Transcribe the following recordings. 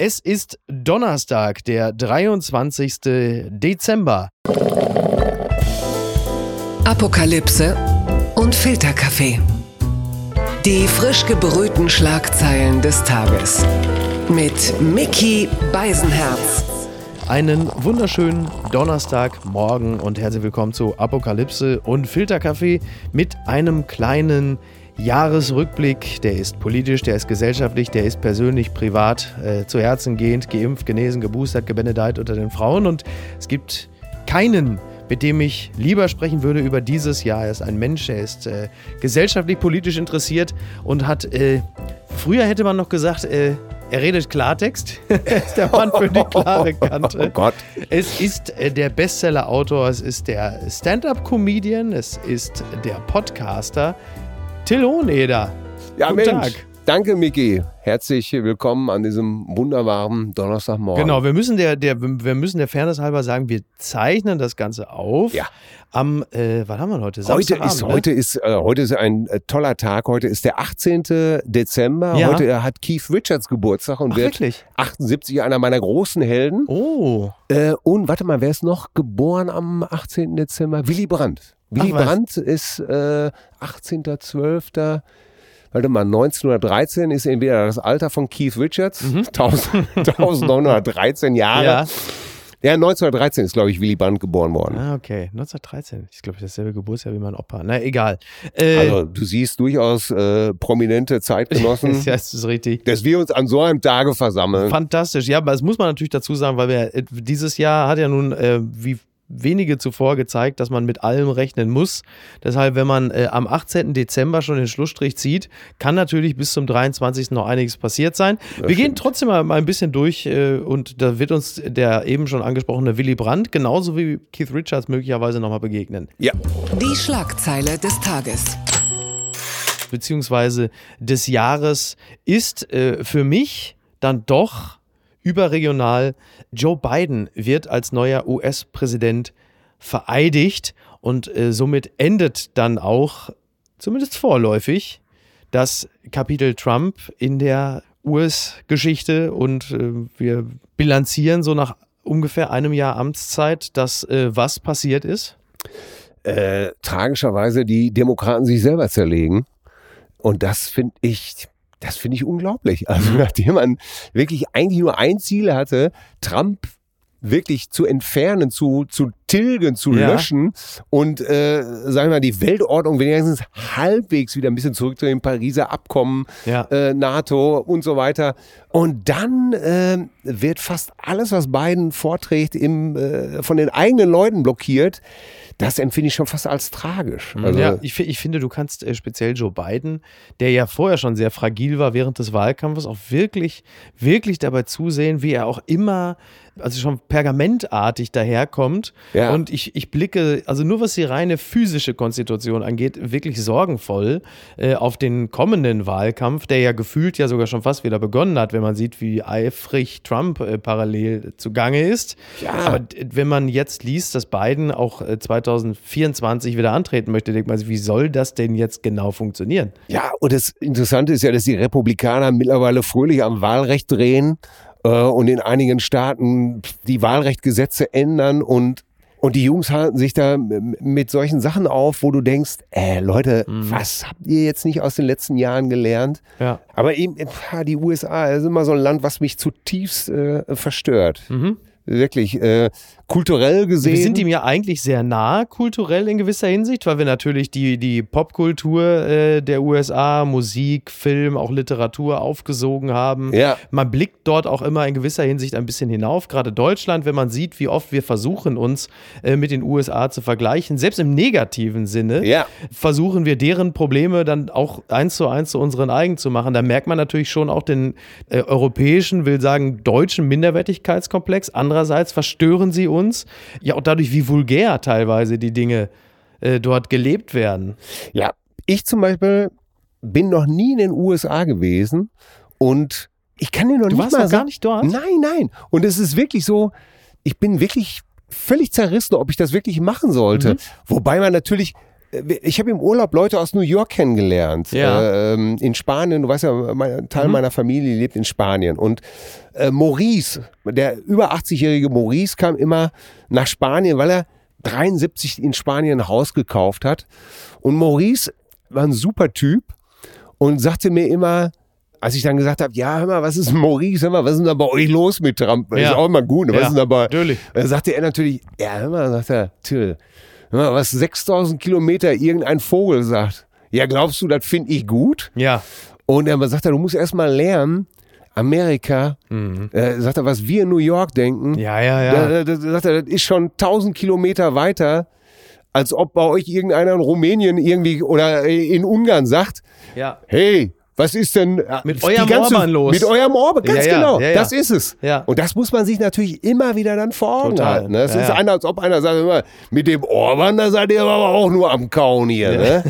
Es ist Donnerstag, der 23. Dezember. Apokalypse und Filterkaffee. Die frisch gebrühten Schlagzeilen des Tages. Mit Mickey Beisenherz. Einen wunderschönen Donnerstagmorgen und herzlich willkommen zu Apokalypse und Filterkaffee mit einem kleinen Jahresrückblick. Der ist politisch, der ist gesellschaftlich, der ist persönlich, privat, äh, zu Herzen gehend, geimpft, genesen, geboostert, gebenedeit unter den Frauen. Und es gibt keinen, mit dem ich lieber sprechen würde über dieses Jahr. Er ist ein Mensch, er ist äh, gesellschaftlich, politisch interessiert und hat, äh, früher hätte man noch gesagt, äh, er redet Klartext. er ist der Mann für die klare Kante. Oh Gott. Es ist äh, der Bestseller-Autor, es ist der Stand-up-Comedian, es ist der Podcaster Till Hohneder. Ja, Guten Mensch. Tag. Danke, Miki. Herzlich willkommen an diesem wunderbaren Donnerstagmorgen. Genau, wir müssen der, der, wir müssen der Fairness halber sagen, wir zeichnen das Ganze auf. Ja. Am, äh, was haben wir heute? Heute Samstagabend, ist, ne? heute, ist, äh, heute ist ein äh, toller Tag. Heute ist der 18. Dezember. Ja. Heute hat Keith Richards Geburtstag und Ach, wird wirklich? 78 einer meiner großen Helden. Oh, Äh, und warte mal, wer ist noch geboren am 18. Dezember? Willy Brandt. Willy. Brandt ist äh, 18.12. Warte mal, 1913 ist entweder das Alter von Keith Richards, 1000 1913 Jahre. Mhm. ja. Ja, 1913 ist, glaube ich, Willy Brandt geboren worden. Ah, okay. 1913. Ich glaube, dasselbe Geburtsjahr wie mein Opa. Na, egal. Äh, Also du siehst durchaus äh, prominente Zeitgenossen, ja, das ist richtig. dass wir uns an so einem Tage versammeln. Fantastisch. Ja, aber das muss man natürlich dazu sagen, weil wir äh, dieses Jahr hat ja nun äh, wie wenige zuvor gezeigt, dass man mit allem rechnen muss. Deshalb, wenn man äh, am 18. Dezember schon den Schlussstrich zieht, kann natürlich bis zum 23. noch einiges passiert sein. wir gehen trotzdem mal, mal ein bisschen durch äh, und da wird uns der eben schon angesprochene Willy Brandt genauso wie Keith Richards möglicherweise nochmal begegnen. Ja, Die Schlagzeile des Tages. beziehungsweise des Jahres ist äh, für mich dann doch überregional. Joe Biden wird als neuer US-Präsident vereidigt und äh, somit endet dann auch, zumindest vorläufig, das Kapitel Trump in der US-Geschichte und äh, wir bilanzieren so nach ungefähr einem Jahr Amtszeit, dass äh, was passiert ist. äh, tragischerweise die Demokraten sich selber zerlegen. Und das finde ich, das finde ich unglaublich. Also nachdem man wirklich eigentlich nur ein Ziel hatte, Trump wirklich zu entfernen, zu, zu tilgen, zu Ja. löschen und, äh, sagen wir mal, die Weltordnung wenigstens halbwegs wieder ein bisschen zurück zu dem Pariser Abkommen, Ja. äh, NATO und so weiter. Und dann äh, wird fast alles, was Biden vorträgt, im, äh, von den eigenen Leuten blockiert. Das empfinde ich schon fast als tragisch. Also, ja, ich, ich finde, du kannst äh, speziell Joe Biden, der ja vorher schon sehr fragil war während des Wahlkampfes, auch wirklich, wirklich dabei zusehen, wie er auch immer, also schon pergamentartig daherkommt. Ja. Und ich, ich blicke, also nur was die reine physische Konstitution angeht, wirklich sorgenvoll äh, auf den kommenden Wahlkampf, der ja gefühlt ja sogar schon fast wieder begonnen hat, wenn man sieht, wie eifrig Trump äh, parallel zugange ist. Ja. Aber wenn man jetzt liest, dass Biden auch äh, 2024 wieder antreten möchte, denkt man sich, wie soll das denn jetzt genau funktionieren? Ja, und das Interessante ist ja, dass die Republikaner mittlerweile fröhlich am Wahlrecht drehen und in einigen Staaten die Wahlrechtgesetze ändern und und die Jungs halten sich da mit solchen Sachen auf, wo du denkst, äh, Leute, was habt ihr jetzt nicht aus den letzten Jahren gelernt? Ja. Aber eben, ja, die USA ist immer so ein Land, was mich zutiefst äh, verstört. Wirklich, äh, kulturell gesehen. Wir sind ihm ja eigentlich sehr nah kulturell in gewisser Hinsicht, weil wir natürlich die, die Popkultur äh, der USA, Musik, Film, auch Literatur aufgesogen haben. Ja. Man blickt dort auch immer in gewisser Hinsicht ein bisschen hinauf, gerade Deutschland, wenn man sieht, wie oft wir versuchen, uns äh, mit den USA zu vergleichen, selbst im negativen Sinne, Ja. versuchen wir deren Probleme dann auch eins zu eins zu unseren eigen zu machen. Da merkt man natürlich schon auch den äh, europäischen, will sagen, deutschen Minderwertigkeitskomplex. Andererseits verstören sie uns ja auch dadurch, wie vulgär teilweise die Dinge äh, dort gelebt werden. Ja, ich zum Beispiel bin noch nie in den USA gewesen und ich kann dir noch Du nicht warst mal noch gar sagen- nicht dort? Nein, nein. Und es ist wirklich so, ich bin wirklich völlig zerrissen, ob ich das wirklich machen sollte. Mhm. Wobei man natürlich ich habe im Urlaub Leute aus New York kennengelernt. Ja. Ähm, in Spanien, du weißt ja, mein, ein Teil meiner Familie lebt in Spanien. Und äh, Maurice, der über 80-jährige Maurice kam immer nach Spanien, weil er 73 in Spanien ein Haus gekauft hat. Und Maurice war ein super Typ und sagte mir immer, als ich dann gesagt habe, ja, hör mal, was ist Maurice, hör mal, was ist denn da bei euch los mit Trump? Ja. Ist auch immer gut, ne? was Ja, ist denn da bei... natürlich. Da sagte er natürlich, ja, hör mal, sagt er, Till, was 6000 Kilometer irgendein Vogel sagt. Ja, glaubst du, das finde ich gut? Ja. Und er sagt, er, du musst erst mal lernen, Amerika, äh, sagt er, was wir in New York denken, Mhm. Ja, ja, ja. da, da, sagt er, das ist schon 1000 Kilometer weiter, als ob bei euch irgendeiner in Rumänien irgendwie oder in Ungarn sagt, Ja. hey, was ist denn äh, Mit eurem Orban los? Mit eurem Orban, ganz Ja, ja, genau. ja. Das ist es. Und das muss man sich natürlich immer wieder dann vor Augen Total. halten. Ne? Es Ja, ist einer, als ob einer sagt, immer, mit dem Orban, da seid ihr aber auch nur am Kauen hier. Ne?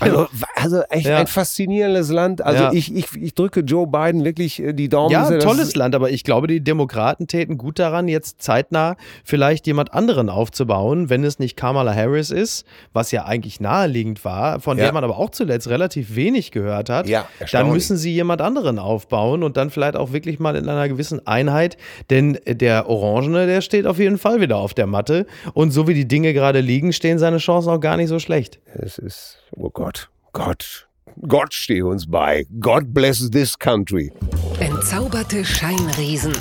also, also echt ein faszinierendes Land. Also ich, ich, ich drücke Joe Biden wirklich äh, die Daumen. Ja, das- tolles Land, aber ich glaube, die Demokraten täten gut daran, jetzt zeitnah vielleicht jemand anderen aufzubauen, wenn es nicht Kamala Harris ist, was ja eigentlich naheliegend war, von der man aber auch zuletzt relativ wenig gehört hat. Ja, dann müssen sie jemand anderen aufbauen und dann vielleicht auch wirklich mal in einer gewissen Einheit, denn der Orangene, der steht auf jeden Fall wieder auf der Matte und so wie die Dinge gerade liegen, stehen seine Chancen auch gar nicht so schlecht. Es ist, oh Gott, Gott, Gott stehe uns bei. God bless this country. Entzauberte Scheinriesen.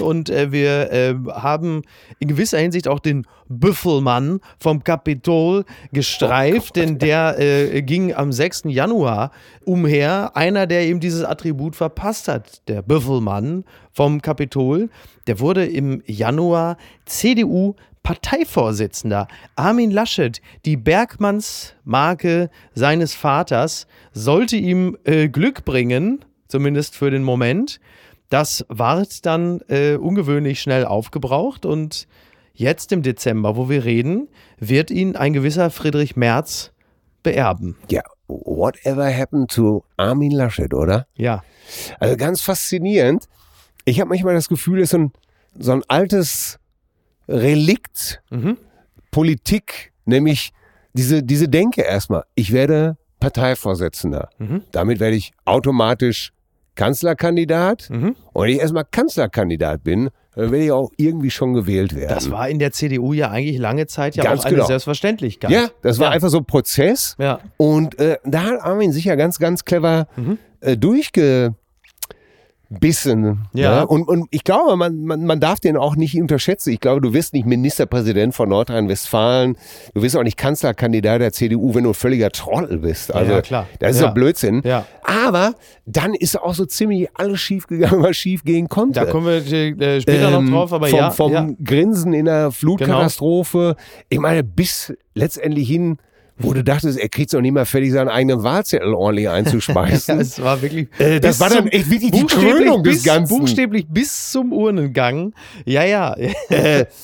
Und äh, wir äh, haben in gewisser Hinsicht auch den Büffelmann vom Kapitol gestreift, denn der äh, ging am 6. Januar umher. Einer, der ihm dieses Attribut verpasst hat, der Büffelmann vom Kapitol, der wurde im Januar CDU Parteivorsitzender Armin Laschet, die Bergmannsmarke seines Vaters, sollte ihm äh, Glück bringen, zumindest für den Moment. Das ward dann äh, ungewöhnlich schnell aufgebraucht und jetzt im Dezember, wo wir reden, wird ihn ein gewisser Friedrich Merz beerben. Ja, whatever happened to Armin Laschet, oder? Ja, Also ganz faszinierend. Ich habe manchmal das Gefühl, es ist so ein, so ein altes Relikt Politik, nämlich diese, diese Denke erstmal. Ich werde Parteivorsitzender. Damit werde ich automatisch Kanzlerkandidat. Und wenn ich erstmal Kanzlerkandidat bin, dann werde ich auch irgendwie schon gewählt werden. das war in der CDU ja eigentlich lange Zeit ja Ganz auch eine genau. Selbstverständlichkeit. ja, das war ja. einfach so ein Prozess. Ja. Und äh, da hat Armin sicher ganz, ganz clever äh, durchgebissen. Ja. Ne? Und, und ich glaube, man, man, man darf den auch nicht unterschätzen. Ich glaube, du wirst nicht Ministerpräsident von Nordrhein-Westfalen. Du wirst auch nicht Kanzlerkandidat der CDU, wenn du ein völliger Trottel bist. Also, Ja, klar. das ist Ja. doch Blödsinn. Ja. Aber dann ist auch so ziemlich alles schief gegangen, was schief gehen konnte. Da kommen wir äh, später Ähm, noch drauf, aber vom, ja. vom ja. Genau. Grinsen in der Flutkatastrophe. Ich meine, bis letztendlich hin, wo du dachtest, er kriegt doch nicht mal fertig, seinen eigenen Wahlzettel ordentlich einzuspeisen. Ja, es war wirklich. Äh, das war dann echt wirklich die Krönung des bis, Ganzen. Buchstäblich bis zum Urnengang. Ja, ja. äh,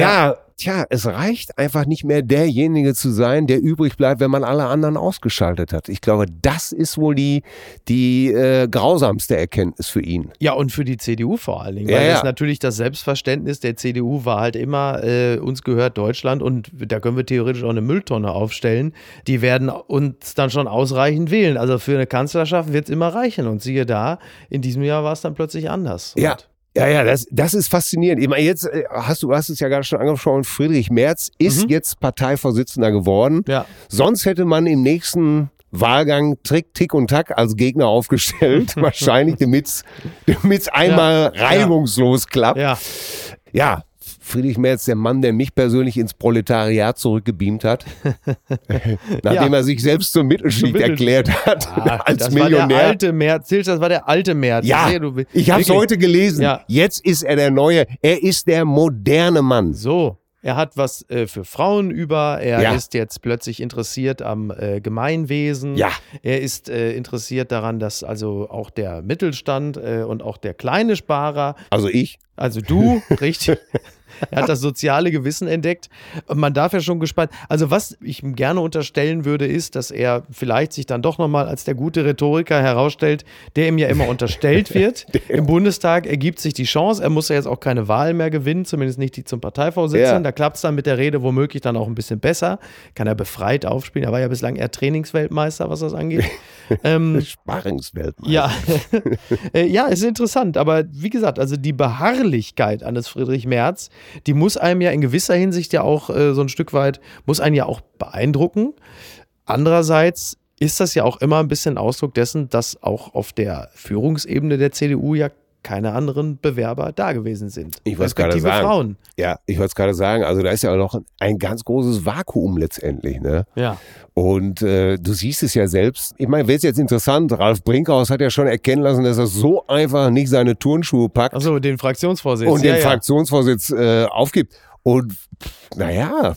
ja, tja, es reicht einfach nicht mehr derjenige zu sein, der übrig bleibt, wenn man alle anderen ausgeschaltet hat. Ich glaube, das ist wohl die, die äh, grausamste Erkenntnis für ihn. Ja, und für die CDU vor allen Dingen. Ja, weil ja. das natürlich das Selbstverständnis der CDU war halt immer, äh, uns gehört Deutschland und da können wir theoretisch auch eine Mülltonne aufstellen. Die werden uns dann schon ausreichend wählen. Also für eine Kanzlerschaft wird es immer reichen. Und siehe da, in diesem Jahr war es dann plötzlich anders. Ja. Und Ja, ja, das, das ist faszinierend. Ich meine, jetzt äh, hast du hast es ja gerade schon angesprochen, Friedrich Merz ist jetzt Parteivorsitzender geworden. Ja. Sonst hätte man im nächsten Wahlgang Trick, Tick und Tack als Gegner aufgestellt. Wahrscheinlich, damit es einmal Ja. reibungslos klappt. Ja, Ja, Friedrich Merz, der Mann, der mich persönlich ins Proletariat zurückgebeamt hat, nachdem Ja. er sich selbst zur Mittelschicht erklärt hat, Ah, als das war Millionär. der alte Merz. Zilch, Das war der alte Merz. ja, sehe, du- ich habe es heute gelesen. Ja. Jetzt ist er der Neue. Er ist der moderne Mann. So, er hat was äh, für Frauen über. Er Ja. ist jetzt plötzlich interessiert am äh, Gemeinwesen. Ja. Er ist äh, interessiert daran, dass also auch der Mittelstand äh, und auch der kleine Sparer Also ich. Also du, richtig. Er hat das soziale Gewissen entdeckt. Und man darf ja schon gespannt. Also, was ich ihm gerne unterstellen würde, ist, dass er vielleicht sich dann doch nochmal als der gute Rhetoriker herausstellt, der ihm ja immer unterstellt wird. Im Bundestag ergibt sich die Chance. Er muss ja jetzt auch keine Wahl mehr gewinnen, zumindest nicht die zum Parteivorsitzenden. Ja. Da klappt es dann mit der Rede womöglich dann auch ein bisschen besser. Kann er befreit aufspielen. Er war ja bislang eher Trainingsweltmeister, was das angeht. ähm, Sparringsweltmeister. ja, Äh, ja, ist interessant. Aber wie gesagt, also die Beharrlichkeit eines Friedrich Merz, die muss einem ja in gewisser Hinsicht ja auch äh, so ein Stück weit, muss einen ja auch beeindrucken. Andererseits ist das ja auch immer ein bisschen Ausdruck dessen, dass auch auf der Führungsebene der CDU ja keine anderen Bewerber da gewesen sind. Ich wollte es gerade sagen. Frauen. Ja, ich wollte es gerade sagen. Also da ist ja auch noch ein ganz großes Vakuum letztendlich. Ne? Ja. Und äh, du siehst es ja selbst. Ich meine, wäre es jetzt interessant, Ralf Brinkhaus hat ja schon erkennen lassen, dass er so einfach nicht seine Turnschuhe packt Also den Fraktionsvorsitz. und den ja. Fraktionsvorsitz äh, aufgibt. Und naja,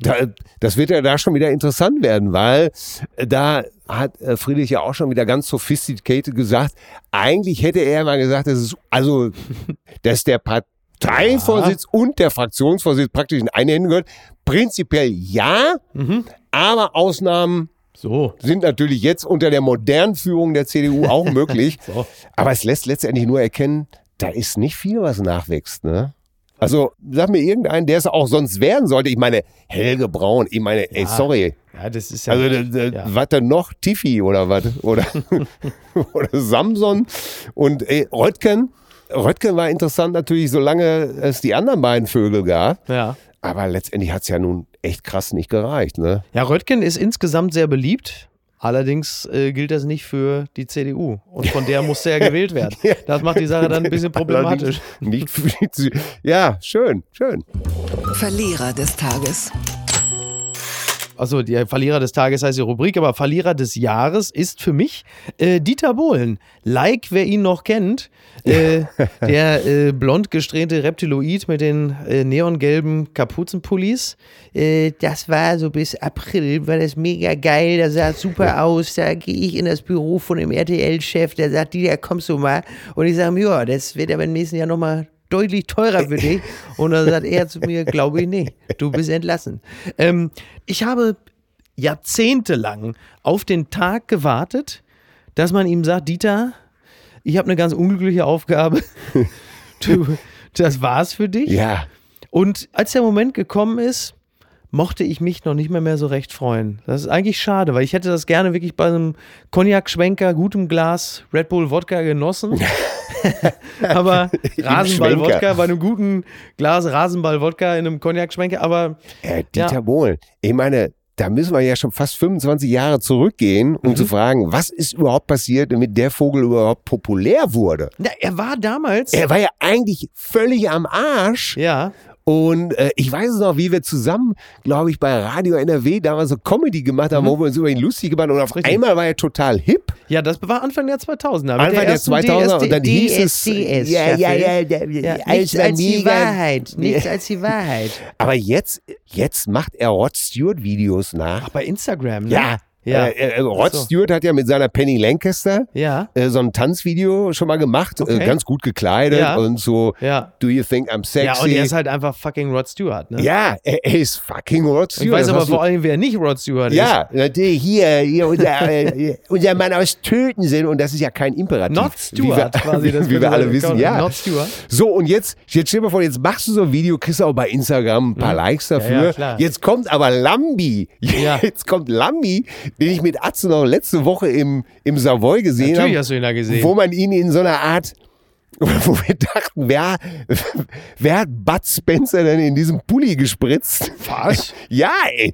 da, das wird ja da schon wieder interessant werden, weil äh, da hat äh, Friedrich ja auch schon wieder ganz sophisticated gesagt, eigentlich hätte er mal gesagt, das ist also, dass der Parteivorsitz und der Fraktionsvorsitz praktisch in eine Hände gehört. Prinzipiell ja, Mhm. aber Ausnahmen So. sind natürlich jetzt unter der modernen Führung der CDU auch möglich. So. Aber es lässt letztendlich nur erkennen, da ist nicht viel, was nachwächst. Ne? Also sag mir irgendeinen, der es auch sonst werden sollte. Ich meine, Helge Braun, ich meine, ey, Ja. sorry. Ja, das ist ja. Also d- ja. was denn noch? Tiffy oder was? Oder, oder Samson und ey, Röttgen. Röttgen war interessant natürlich, solange es die anderen beiden Vögel gab. ja. Aber letztendlich hat es ja nun echt krass nicht gereicht. Ne? Ja, Röttgen ist insgesamt sehr beliebt. Allerdings äh, gilt das nicht für die CDU. Und von der musste er gewählt werden. Das macht die Sache dann ein bisschen problematisch. Nicht für die, ja, schön, schön. Verlierer des Tages. Also der Verlierer des Tages heißt die Rubrik, aber Verlierer des Jahres ist für mich äh, Dieter Bohlen. Like, wer ihn noch kennt, äh, der äh, blond gesträhnte Reptiloid mit den äh, neongelben Kapuzenpullis. Äh, das war so bis April, war das mega geil, das sah super aus. Da gehe ich in das Büro von dem RTL-Chef, der sagt, Dieter, kommst du mal? Und ich sage, ja, das wird aber im nächsten Jahr nochmal deutlich teurer für dich. Und dann sagt er zu mir, glaube ich nicht, du bist entlassen. Ähm, ich habe jahrzehntelang auf den Tag gewartet, dass man ihm sagt, Dieter, ich habe eine ganz unglückliche Aufgabe. Du, das war's für dich. Ja, Und als der Moment gekommen ist, mochte ich mich noch nicht mehr, mehr so recht freuen. Das ist eigentlich schade, weil ich hätte das gerne wirklich bei einem Cognac-Schwenker, gutem Glas Red Bull Wodka genossen. aber Rasenball-Wodka, Schwenker. bei einem guten Glas Rasenball-Wodka in einem Cognac-Schwenker, aber äh, Dieter Ja. Bohlen. Ich meine, da müssen wir ja schon fast 25 Jahre zurückgehen, um Mhm. zu fragen, was ist überhaupt passiert, damit der Vogel überhaupt populär wurde. na, er war damals. Er war ja eigentlich völlig am Arsch. ja, Und äh, ich weiß es noch, wie wir zusammen, glaube ich, bei Radio NRW damals so Comedy gemacht haben, wo wir uns über ihn lustig gemacht haben. Und auf Mhm. Richtig. einmal war er total hip. ja, das war Anfang der 2000er. mit Anfang der ersten 2000er und dann hieß es, ja, ja, ja, Ja, nichts als die. Wahrheit. Nichts als die Wahrheit. Aber jetzt, jetzt macht er Rod Stewart Videos nach. Ach, bei Instagram, ne? Ja, Ja. Äh, äh, Rod so. Stewart hat ja mit seiner Penny Lancaster Ja, äh, so ein Tanzvideo schon mal gemacht, Okay. äh, ganz gut gekleidet Ja. und so. ja. Do you think I'm sexy? Ja, und er ist halt einfach fucking Rod Stewart, ne? Ja, er, er ist fucking Rod Stewart. Ich weiß Das aber vor allem, wer nicht Rod Stewart Ja, natürlich hier, hier unser, äh, unser Mann aus Töten und das ist ja kein Imperativ. ist. Not Stewart wie wir, quasi. Das wie wir alle wissen, ja. Not Stewart. So, und jetzt, jetzt stell dir mal vor, jetzt machst du so ein Video, kriegst du auch bei Instagram ein paar Likes dafür. Mhm. ja, klar. jetzt kommt aber Lambi. Ja. Jetzt kommt Lambi, den ich mit Atze noch letzte Woche im, im Savoy gesehen Natürlich habe. hast du ihn da gesehen. Wo man ihn in so einer Art, wo wir dachten, wer, wer hat Bud Spencer denn in diesem Pulli gespritzt? Was? Ja, ey,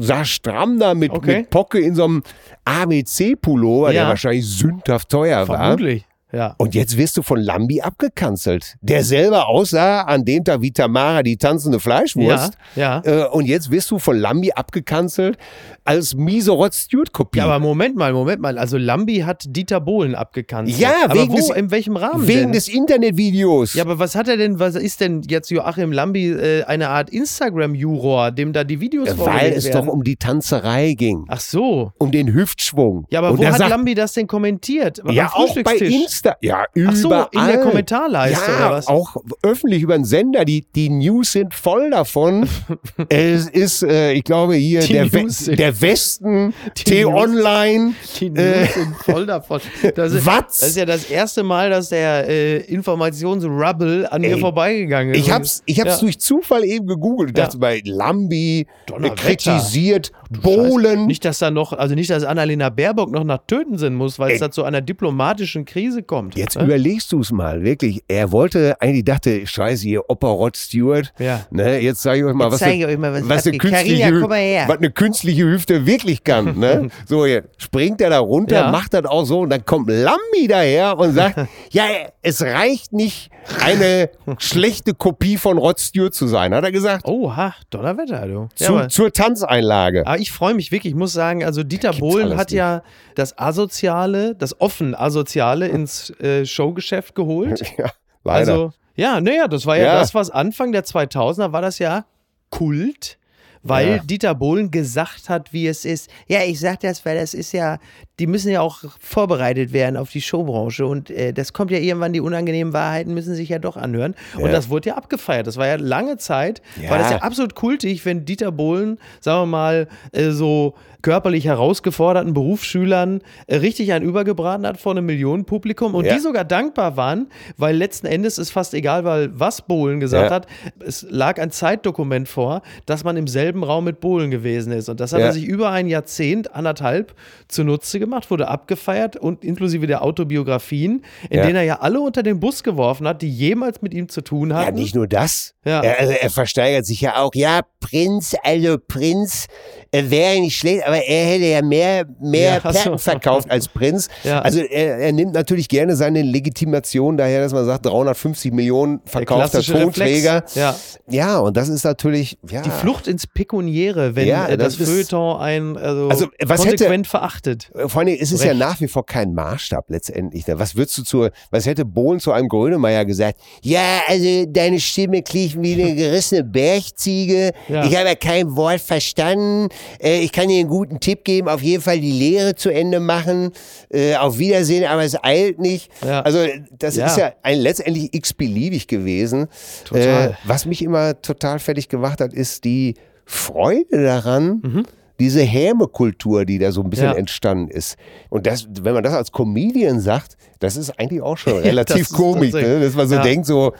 sah stramm da mit, Okay. mit Pocke in so einem ABC-Pullover, der Ja. wahrscheinlich sündhaft teuer war. Vermutlich. Ja. Und jetzt wirst du von Lambi abgekanzelt, der selber aussah an dem Tag wie Tamara, die tanzende Fleischwurst. Ja, Äh, und jetzt wirst du von Lambi abgekanzelt als miese Rod Stewart-Kopie. Ja, aber Moment mal, Moment mal. Also Lambi hat Dieter Bohlen abgekanzelt. Ja, aber wegen wo, des- in welchem Rahmen Wegen denn? des Internetvideos. ja, aber was hat er denn, was ist denn jetzt Joachim Lambi äh, eine Art Instagram-Juror, dem da die Videos Weil vorgelegt es werden? doch um die Tanzerei ging. Ach so. Um den Hüftschwung. Ja, aber und wo hat sagt, Lambi das denn kommentiert? Ja, auch bei Frühstückstisch. Insta, ja, überall. Ach so, in der Kommentarleiste ja, oder was? auch öffentlich über den Sender. Die, die News sind voll davon. es ist, äh, ich glaube, hier Die der, We News der Westen, Die T-Online. Die News Äh, sind voll davon. Das ist, Was? das ist ja das erste Mal, dass der äh, Informationsrubble an mir vorbeigegangen ist. Ich hab's, ich hab's Ja. durch Zufall eben gegoogelt. Ich Ja. dachte bei Lambi, Donnerwetter. kritisiert. Bohlen. Nicht, dass da noch, also nicht, dass Annalena Baerbock noch nach Töten sind muss, weil es Ey. da zu einer diplomatischen Krise kommt. Jetzt Ne? überlegst du es mal, wirklich. Er wollte, eigentlich dachte, scheiße, hier Opa Rod Stewart. Ja. Ne, jetzt zeige ich euch mal, Jetzt was, eine- euch mal, was was, eine künstliche, Carina, was eine künstliche Hüfte wirklich kann. Ne? so, jetzt springt er da runter, Ja. macht das auch so und dann kommt Lambi daher und sagt, ja, es reicht nicht, eine schlechte Kopie von Rod Stewart zu sein, hat er gesagt. Oha, Donnerwetter, du. Ja, Zu, aber- zur Tanzeinlage. Aber ich freue mich wirklich, ich muss sagen, also Dieter Bohlen hat nicht. ja das Asoziale, das offen Asoziale ins äh, Showgeschäft geholt. Ja, leider. Also, ja, naja, das war ja, Ja. das, was Anfang der 2000er war das ja Kult, weil Ja. Dieter Bohlen gesagt hat, wie es ist. Ja, ich sag das, weil das ist ja, die müssen ja auch vorbereitet werden auf die Showbranche und äh, das kommt ja irgendwann, die unangenehmen Wahrheiten müssen sich ja doch anhören. Und Ja. das wurde ja abgefeiert. Das war ja lange Zeit, war das Ja. ja absolut kultig, wenn Dieter Bohlen, sagen wir mal, äh, so körperlich herausgeforderten Berufsschülern äh, richtig einen übergebraten hat vor einem Millionenpublikum und Ja. die sogar dankbar waren, weil letzten Endes ist fast egal, weil was Bohlen gesagt Ja. hat, es lag ein Zeitdokument vor, dass man im selben Raum mit Bohlen gewesen ist und das hat Ja. er sich über ein Jahrzehnt, anderthalb zunutze gemacht, wurde abgefeiert und inklusive der Autobiografien, in Ja. denen er ja alle unter den Bus geworfen hat, die jemals mit ihm zu tun Ja, hatten. nicht nur das. Ja. Er, also er versteigert sich ja auch. Ja, Prinz, also Prinz äh, wäre nicht schlecht, aber er hätte ja mehr, mehr Ja, ach so. Platten verkauft als Prinz. Ja. Also er, er nimmt natürlich gerne seine Legitimation daher, dass man sagt, 350 Millionen Der verkaufter Tonträger. Ja. Ja, und das ist natürlich, ja. Die Flucht ins Pekuniäre, wenn Ja, äh, das, das Feuilleton ein also, Also, was konsequent verachtet. Vor allem, es ist ja Recht. nach wie vor kein Maßstab letztendlich. ne? Was würdest du zu, was hätte Bohlen zu einem Grönemeyer gesagt? Ja, also deine Stimme klingt wie eine gerissene Bergziege. Ja. Ich habe ja kein Wort verstanden. Äh, ich kann dir einen guten Tipp geben. Auf jeden Fall die Lehre zu Ende machen. Äh, auf Wiedersehen, aber es eilt nicht. Ja. Also das Ja. ist ja ein, letztendlich x-beliebig gewesen. Total. Äh, was mich immer total fertig gemacht hat, ist die Freude daran, diese Häme-Kultur, die da so ein bisschen Mhm. Ja. entstanden ist. Und das, wenn man das als Comedian sagt, das ist eigentlich auch schon relativ das komisch, ne? dass man so Ja. denkt, so,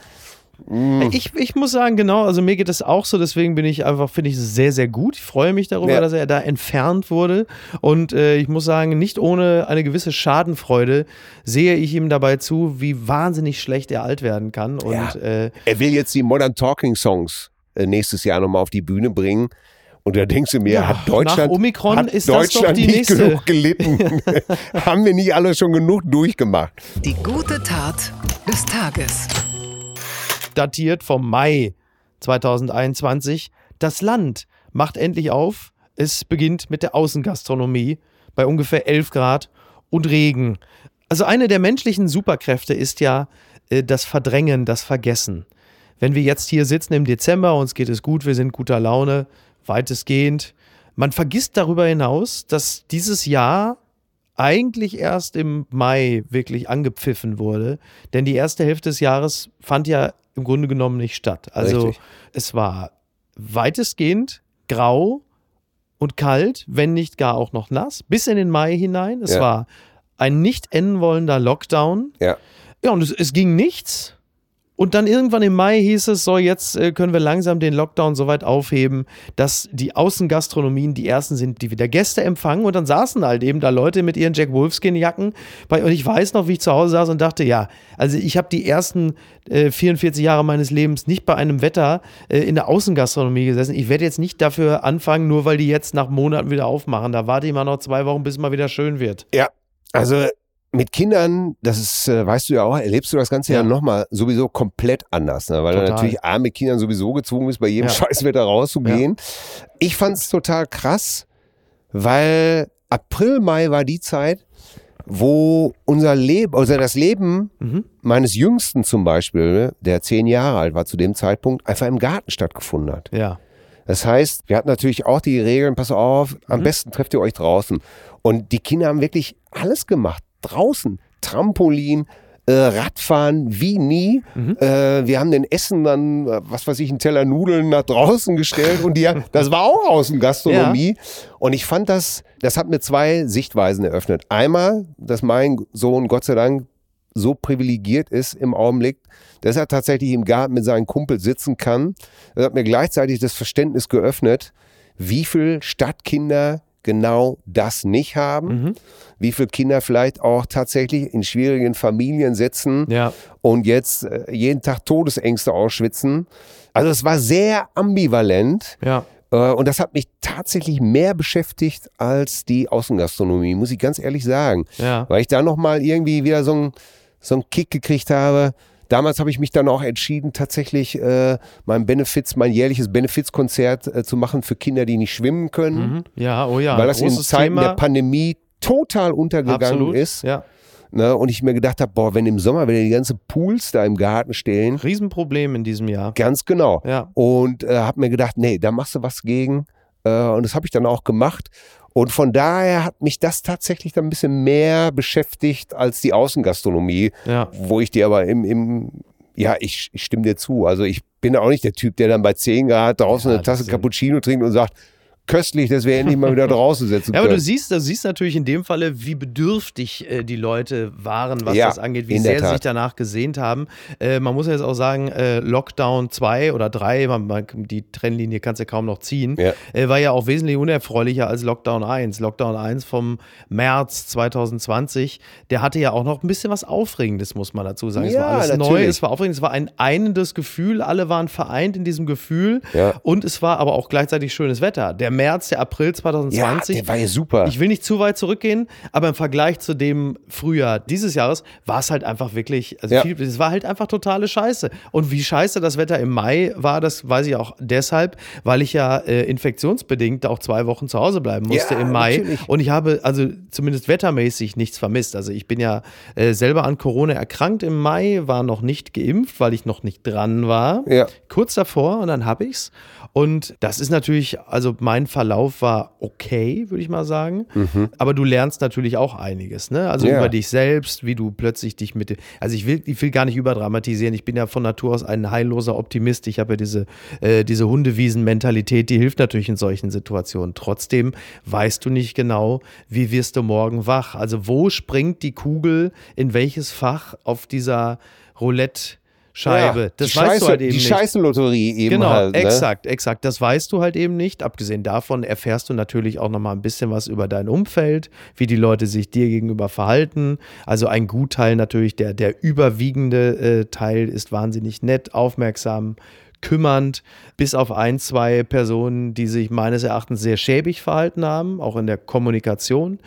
Ich, ich muss sagen, genau, also mir geht es auch so, deswegen bin ich einfach, finde ich es sehr, sehr gut. Ich freue mich darüber, Ja. dass er da entfernt wurde. Und äh, ich muss sagen, nicht ohne eine gewisse Schadenfreude sehe ich ihm dabei zu, wie wahnsinnig schlecht er alt werden kann. Und äh, er will jetzt die Modern Talking Songs nächstes Jahr nochmal auf die Bühne bringen. Und da denkst du mir, Ja, hat Deutschland, nach Omikron hat ist das doch Deutschland die nicht nächste. genug gelitten? Haben wir nicht alle schon genug durchgemacht? Die gute Tat des Tages. datiert vom Mai 2021. Das Land macht endlich auf. Es beginnt mit der Außengastronomie bei ungefähr 11 Grad und Regen. Also eine der menschlichen Superkräfte ist ja äh, das Verdrängen, das Vergessen. Wenn wir jetzt hier sitzen im Dezember, uns geht es gut, wir sind guter Laune, weitestgehend. Man vergisst darüber hinaus, dass dieses Jahr eigentlich erst im Mai wirklich angepfiffen wurde. Denn die erste Hälfte des Jahres fand ja im Grunde genommen nicht statt. Also Richtig. es war weitestgehend grau und kalt, wenn nicht gar auch noch nass, bis in den Mai hinein. Es Ja. war ein nicht enden wollender Lockdown. Ja. Ja, und es, es ging nichts. Und dann irgendwann im Mai hieß es so, jetzt äh, können wir langsam den Lockdown so weit aufheben, dass die Außengastronomien die ersten sind, die wieder Gäste empfangen. Und dann saßen halt eben da Leute mit ihren Jack Wolfskin-Jacken. Und ich weiß noch, wie ich zu Hause saß und dachte, ja, also ich habe die ersten äh, 44 Jahre meines Lebens nicht bei einem Wetter äh, in der Außengastronomie gesessen. Ich werde jetzt nicht dafür anfangen, nur weil die jetzt nach Monaten wieder aufmachen. Da warte ich mal noch zwei Wochen, bis es mal wieder schön wird. Ja, also mit Kindern, das ist, äh, weißt du ja auch, erlebst du das Ganze ja, Ja. nochmal sowieso komplett anders, ne? weil du Total. natürlich A, mit Kindern sowieso gezwungen bist, bei jedem Ja. Scheißwetter rauszugehen. Ich fand's total krass, weil April, Mai war die Zeit, wo unser Leben, also das Leben Mhm. meines Jüngsten zum Beispiel, der zehn Jahre alt war zu dem Zeitpunkt, einfach im Garten stattgefunden hat. Ja. Das heißt, wir hatten natürlich auch die Regeln, pass auf, Mhm. am besten trefft ihr euch draußen. Und die Kinder haben wirklich alles gemacht. Draußen, Trampolin, äh, Radfahren wie nie. Mhm. Äh, wir haben den Essen dann, äh, was weiß ich, einen Teller Nudeln nach draußen gestellt und die, das war auch Außengastronomie. Und ich fand das, das hat mir zwei Sichtweisen eröffnet. Einmal, dass mein Sohn Gott sei Dank so privilegiert ist im Augenblick, dass er tatsächlich im Garten mit seinen Kumpels sitzen kann. Das hat mir gleichzeitig das Verständnis geöffnet, wie viel Stadtkinder genau das nicht haben, Mhm. wie viele Kinder vielleicht auch tatsächlich in schwierigen Familien sitzen Ja. und jetzt äh, jeden Tag Todesängste ausschwitzen. Also es war sehr ambivalent. Ja. Äh, Und das hat mich tatsächlich mehr beschäftigt als die Außengastronomie, muss ich ganz ehrlich sagen. Ja. Weil ich da nochmal irgendwie wieder so einen so einen Kick gekriegt habe. Damals habe ich mich dann auch entschieden, tatsächlich äh, mein Benefits, mein jährliches Benefizkonzert äh, zu machen für Kinder, die nicht schwimmen können. Mhm. Ja, oh ja. weil das in Zeiten Thema. der Pandemie total untergegangen Absolut. ist. Ja. Ne? Und ich mir gedacht habe, boah, wenn im Sommer, wenn die ganzen Pools da im Garten stehen, Riesenproblem in diesem Jahr. ganz genau. Ja. Und äh, habe mir gedacht, nee, da machst du was gegen. Äh, und das habe ich dann auch gemacht. Und von daher hat mich das tatsächlich dann ein bisschen mehr beschäftigt als die Außengastronomie, Ja. wo ich dir aber im, im ja, ich, ich stimme dir zu. Also ich bin auch nicht der Typ, der dann bei 10 Grad draußen Ja, eine Tasse Cappuccino trinkt und sagt, köstlich, dass wir endlich mal wieder draußen sitzen Ja, aber können. du siehst, du siehst natürlich in dem Falle, wie bedürftig äh, die Leute waren, was Ja, das angeht, wie sehr sie sich danach gesehnt haben. Äh, man muss ja jetzt auch sagen, äh, Lockdown 2 oder 3, man, man, die Trennlinie kannst du ja kaum noch ziehen, Ja. äh, war ja auch wesentlich unerfreulicher als Lockdown 1. Lockdown 1 vom März 2020, der hatte ja auch noch ein bisschen was Aufregendes, muss man dazu sagen. es Ja, war alles neu, natürlich. es war aufregend, es war ein einendes Gefühl, alle waren vereint in diesem Gefühl und es war aber auch gleichzeitig schönes Wetter. Der März, der April ja, 2020 der war ja super. ich will nicht zu weit zurückgehen, aber im Vergleich zu dem Frühjahr dieses Jahres war es halt einfach wirklich, also Ja. viel, es war halt einfach totale Scheiße. Und wie scheiße das Wetter im Mai war, das weiß ich auch deshalb, weil ich ja äh, infektionsbedingt auch zwei Wochen zu Hause bleiben musste Ja, im Mai. natürlich. Und ich habe also zumindest wettermäßig nichts vermisst. Also ich bin ja äh, selber an Corona erkrankt im Mai, war noch nicht geimpft, weil ich noch nicht dran war ja. kurz davor und dann habe ich's. Und das ist natürlich, also mein Verlauf war okay, würde ich mal sagen. Aber du lernst natürlich auch einiges, ne? Also Ja. über dich selbst, wie du plötzlich dich mit, also ich will, ich will gar nicht überdramatisieren. Ich bin ja von Natur aus ein heilloser Optimist. Ich habe ja diese, äh, diese Hundewiesen-Mentalität, die hilft natürlich in solchen Situationen. Trotzdem weißt du nicht genau, wie wirst du morgen wach. Also wo springt die Kugel in welches Fach auf dieser Roulette Scheibe. Ja, das die weißt Scheiße, du halt eben Die nicht. Scheißenlotterie eben Genau, halt. Ne? exakt, exakt. Das weißt du halt eben nicht. Abgesehen davon erfährst du natürlich auch noch mal ein bisschen was über dein Umfeld, wie die Leute sich dir gegenüber verhalten. Also ein Gutteil natürlich, der, der überwiegende äh, Teil ist wahnsinnig nett, aufmerksam, kümmernd, bis auf ein, zwei Personen, die sich meines Erachtens sehr schäbig verhalten haben, auch in der Kommunikation.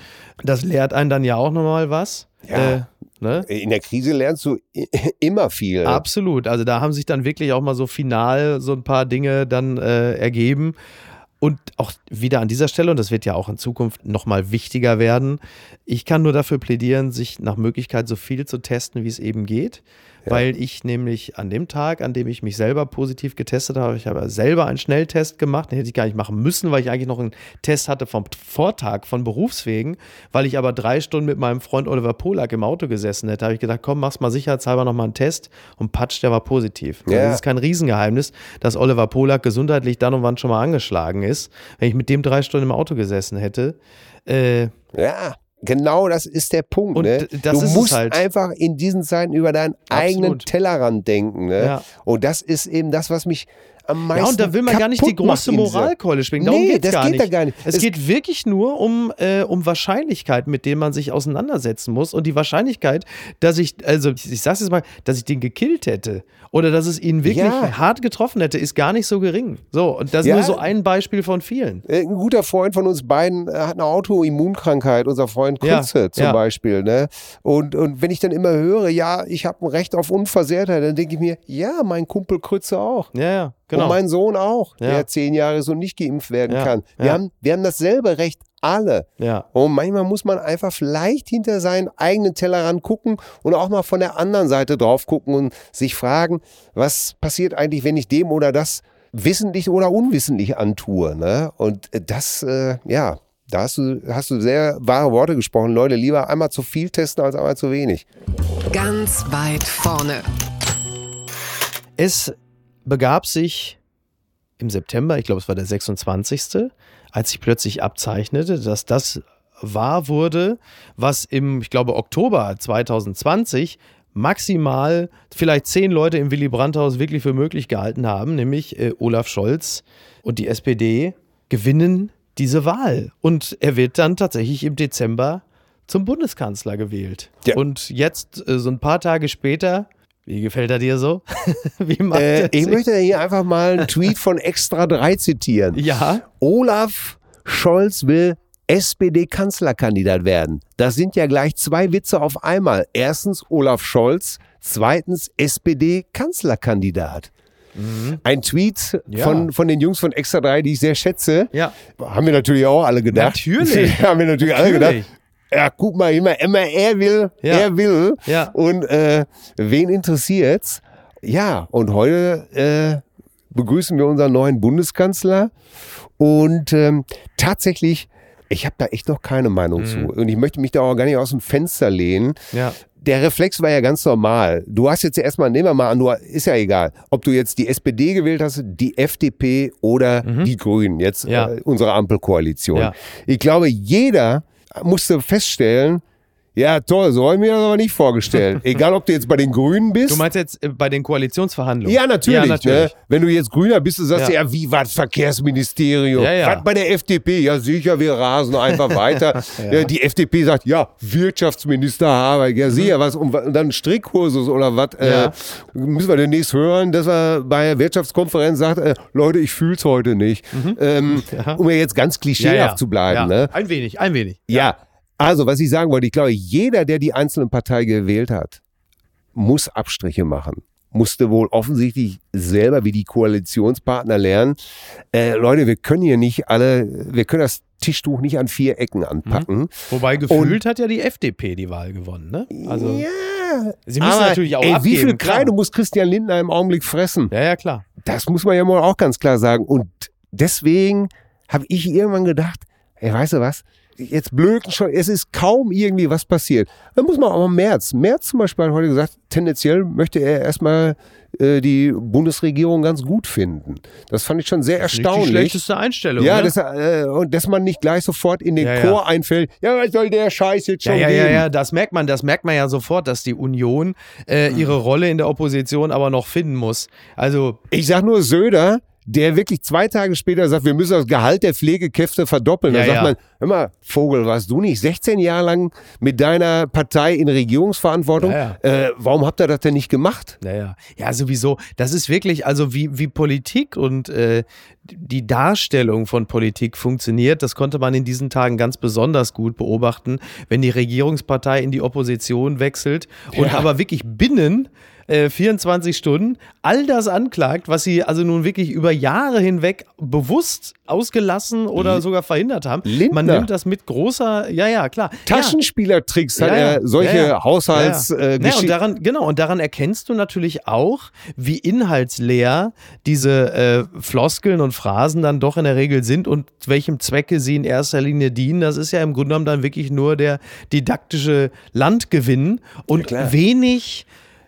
Das lehrt einen dann ja auch noch mal was. Ja. Äh, ne? In der Krise lernst du immer viel. Absolut. Also da haben sich dann wirklich auch mal so final so ein paar Dinge dann äh, ergeben. Und auch wieder an dieser Stelle, und das wird ja auch in Zukunft nochmal wichtiger werden, ich kann nur dafür plädieren, sich nach Möglichkeit so viel zu testen, wie es eben geht. Weil ich nämlich an dem Tag, an dem ich mich selber positiv getestet habe, ich habe selber einen Schnelltest gemacht, den hätte ich gar nicht machen müssen, weil ich eigentlich noch einen Test hatte vom Vortag von Berufswegen, weil ich aber drei Stunden mit meinem Freund Oliver Polak im Auto gesessen hätte, habe ich gedacht, komm, mach's mal sicherheitshalber nochmal einen Test und patsch, der war positiv. Ja. Das ist kein Riesengeheimnis, dass Oliver Polak gesundheitlich dann und wann schon mal angeschlagen ist. Wenn ich mit dem drei Stunden im Auto gesessen hätte, äh, Ja, genau das ist der Punkt. Und ne? das du musst halt. einfach in diesen Zeiten über deinen eigenen Absolut. Tellerrand denken. Ne? Ja. Und das ist eben das, was mich am meisten Ja, und da will man gar nicht die große Moralkeule schwingen. Darum Nee, geht's das gar geht nicht. da gar nicht. Es, Es- geht wirklich nur um, äh, um Wahrscheinlichkeiten, mit denen man sich auseinandersetzen muss. Und die Wahrscheinlichkeit, dass ich, also ich, ich sag's jetzt mal, dass ich den gekillt hätte oder dass es ihn wirklich Ja. hart getroffen hätte, ist gar nicht so gering. So, und das ist Ja. nur so ein Beispiel von vielen. Äh, Ein guter Freund von uns beiden äh, hat eine Autoimmunkrankheit, unser Freund Ja, Kunze zum ja. Beispiel. Ne? Und, und wenn ich dann immer höre, ja, ich habe ein Recht auf Unversehrtheit, dann denke ich mir, ja, mein Kumpel Krütze auch. Ja, ja, genau. Und mein Sohn auch, Ja. der zehn Jahre ist und nicht geimpft werden Ja, kann. Wir, ja. haben, wir haben dasselbe Recht, alle. ja. Und manchmal muss man einfach vielleicht hinter seinen eigenen Tellerrand gucken und auch mal von der anderen Seite drauf gucken und sich fragen, was passiert eigentlich, wenn ich dem oder das wissentlich oder unwissentlich antue. Ne? Und das, äh, ja, Da hast du, hast du sehr wahre Worte gesprochen. Leute, lieber einmal zu viel testen als einmal zu wenig. Ganz weit vorne. Es begab sich im September, ich glaube es war der 26., als sich plötzlich abzeichnete, dass das wahr wurde, was im, ich glaube, Oktober 2020 maximal vielleicht zehn Leute im Willy Brandt-Haus wirklich für möglich gehalten haben, nämlich äh, Olaf Scholz und die SPD gewinnen diese Wahl. Und er wird dann tatsächlich im Dezember zum Bundeskanzler gewählt. Ja. Und jetzt, äh, so ein paar Tage später, wie gefällt er dir so? Äh, ich möchte hier einfach mal einen Tweet von Extra 3 zitieren. Ja, Olaf Scholz will SPD-Kanzlerkandidat werden. Das sind ja gleich zwei Witze auf einmal. Erstens Olaf Scholz, zweitens SPD-Kanzlerkandidat. Ein Tweet Mhm. Ja. von, von den Jungs von Extra 3, die ich sehr schätze. ja. Haben wir natürlich auch alle gedacht. Natürlich. haben wir natürlich, alle Natürlich. gedacht. Ja, guck mal, immer, immer er will, Ja. er will. Ja. Und äh, wen interessiert's? Ja, und heute äh, begrüßen wir unseren neuen Bundeskanzler. Und ähm, tatsächlich, ich habe da echt noch keine Meinung Mhm. zu. Und ich möchte mich da auch gar nicht aus dem Fenster lehnen. Ja. Der Reflex war ja ganz normal. Du hast jetzt erstmal, nehmen wir mal an, du, ist ja egal, ob du jetzt die SPD gewählt hast, die FDP oder die Grünen, jetzt Mhm. Ja. äh, unsere Ampelkoalition. Ja. Ich glaube, jeder musste feststellen, ja toll, so habe ich mir das aber nicht vorgestellt. Egal, ob du jetzt bei den Grünen bist. Du meinst jetzt äh, bei den Koalitionsverhandlungen? ja, natürlich. Ja, natürlich. Ne? Wenn du jetzt Grüner bist, du sagst Ja. ja, wie was Verkehrsministerium? Ja, ja. Was bei der FDP? Ja, sicher, wir rasen einfach weiter. ja. Die FDP sagt, ja, Wirtschaftsminister Habeck, ja, sicher, was, und, dann Strickkursus oder was? Mhm. Äh, müssen wir demnächst hören, dass er bei der Wirtschaftskonferenz sagt, äh, Leute, ich fühl's heute nicht. Ähm, Um ja jetzt ganz klischeehaft zu bleiben. Mhm. ja. Ne? Ein wenig, ein wenig. Ja, also was ich sagen wollte, ich glaube, jeder, der die einzelne Partei gewählt hat, muss Abstriche machen. Musste wohl offensichtlich selber wie die Koalitionspartner lernen. Äh, Leute, wir können hier nicht alle, wir können das Tischtuch nicht an vier Ecken anpacken. Wobei gefühlt hat ja die FDP die Wahl gewonnen, ne? Also, ja, sie müssen aber, natürlich auch ey, abgeben. wie viel. Kreide muss Christian Lindner im Augenblick fressen? Ja, ja, klar. Das muss man ja mal auch ganz klar sagen. Und deswegen habe ich irgendwann gedacht, ey, weißt du was? Jetzt blöd schon, es ist kaum irgendwie was passiert. Dann muss man auch mal Merz. Merz zum Beispiel hat heute gesagt, tendenziell möchte er erstmal äh, die Bundesregierung ganz gut finden. Das fand ich schon sehr Nicht die erstaunlich. schlechteste Einstellung. Ja, ne? das, äh, und dass man nicht gleich sofort in den Ja, ja. Chor einfällt, ja, was soll der Scheiß jetzt ja, schon ja, ja, geben? ja, das merkt man, das merkt man ja sofort, dass die Union äh, ihre Rolle in der Opposition aber noch finden muss. Also, Ich sag nur Söder, der wirklich zwei Tage später sagt, wir müssen das Gehalt der Pflegekräfte verdoppeln. Ja, da sagt ja. man, hör mal, Vogel, warst du nicht 16 Jahre lang mit deiner Partei in Regierungsverantwortung? Ja, Äh, warum habt ihr das denn nicht gemacht? Naja, ja, sowieso. Das ist wirklich, also wie, wie Politik und äh, die Darstellung von Politik funktioniert, das konnte man in diesen Tagen ganz besonders gut beobachten, wenn die Regierungspartei in die Opposition wechselt und aber wirklich binnen äh, 24 Stunden all das anklagt, was sie also nun wirklich über Jahre hinweg bewusst ausgelassen oder sogar verhindert haben. Lindner. Man nimmt das mit großer, ja, ja, klar. Taschenspielertricks hat Ja, ja. er solche Ja, ja. Haushalts Ja, ja. äh, Ja, und daran, genau, und daran erkennst du natürlich auch, wie inhaltsleer diese äh, Floskeln und Phrasen dann doch in der Regel sind und welchem Zwecke sie in erster Linie dienen. Das ist ja im Grunde genommen dann wirklich nur der didaktische Landgewinn und wenig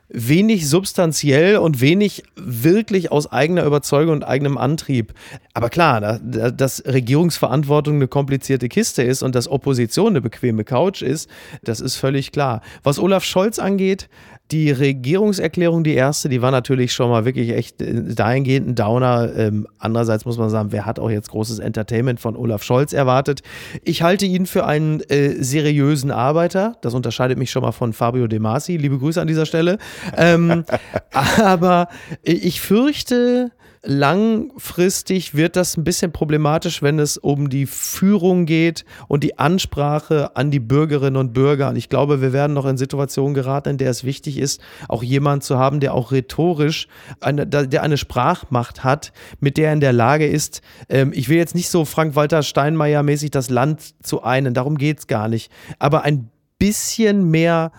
wenig substanziell und wenig wirklich aus eigener Überzeugung und eigenem Antrieb. Aber klar, da, da, dass Regierungsverantwortung eine komplizierte Kiste ist und dass Opposition eine bequeme Couch ist, das ist völlig klar. Was Olaf Scholz angeht, die Regierungserklärung, die erste, die war natürlich schon mal wirklich echt äh, dahingehend ein Downer. Ähm, andererseits muss man sagen, wer hat auch jetzt großes Entertainment von Olaf Scholz erwartet? Ich halte ihn für einen äh, seriösen Arbeiter. Das unterscheidet mich schon mal von Fabio De Masi. Liebe Grüße an dieser Stelle. Ähm, aber ich fürchte, langfristig wird das ein bisschen problematisch, wenn es um die Führung geht und die Ansprache an die Bürgerinnen und Bürger. Und ich glaube, wir werden noch in Situationen geraten, in der es wichtig ist, auch jemand zu haben, der auch rhetorisch eine, der eine Sprachmacht hat, mit der er in der Lage ist, ähm, ich will jetzt nicht so Frank-Walter Steinmeier-mäßig das Land zu einen, darum geht es gar nicht, aber ein bisschen mehr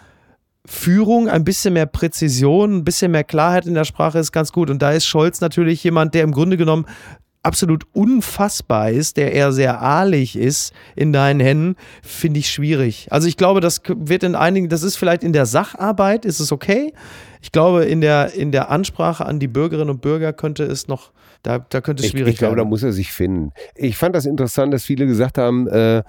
Führung, ein bisschen mehr Präzision, ein bisschen mehr Klarheit in der Sprache ist ganz gut. Und da ist Scholz natürlich jemand, der im Grunde genommen absolut unfassbar ist, der eher sehr ahlig ist in deinen Händen, finde ich schwierig. Also ich glaube, das wird in einigen, das ist vielleicht in der Sacharbeit, ist es okay. Ich glaube, in der, in der Ansprache an die Bürgerinnen und Bürger könnte es noch, da, da könnte es schwierig ich, ich glaube, werden. da muss er sich finden. Ich fand das interessant, dass viele gesagt haben, äh,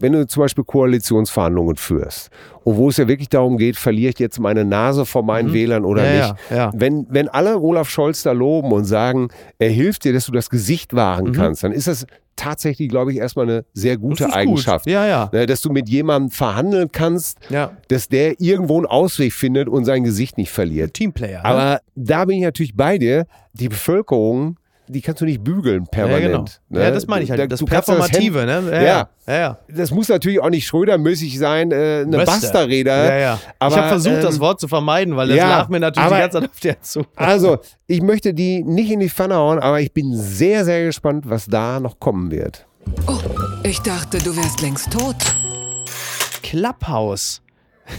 wenn du zum Beispiel Koalitionsverhandlungen führst und wo es ja wirklich darum geht, verliere ich jetzt meine Nase vor meinen Wählern oder Mhm. Ja, nicht. ja, ja. Wenn, wenn alle Olaf Scholz da loben und sagen, er hilft dir, dass du das Gesicht wahren Mhm. kannst, dann ist das tatsächlich, glaube ich, erstmal eine sehr gute ist gut. Eigenschaft. Ja, ja. Ne, Dass du mit jemandem verhandeln kannst, Ja. dass der irgendwo einen Ausweg findet und sein Gesicht nicht verliert. Teamplayer. ne? Aber da bin ich natürlich bei dir. Die Bevölkerung, die kannst du nicht bügeln ja, genau. permanent. ne? Ja, das meine ich Da- halt. Das du kannst ja Performative, Hemd- ne? Ja. ja. ja, ja. Das muss natürlich auch nicht Schröder-mäßig sein, äh, eine. Basta-Rede. Ja, ja. Aber, ich habe versucht, ähm, das Wort zu vermeiden, weil das ja, lag mir natürlich aber- die ganze Zeit auf der zu. Also, ich möchte die nicht in die Pfanne hauen, aber ich bin sehr, sehr gespannt, was da noch kommen wird. Oh, ich dachte, du wärst längst tot. Clubhouse.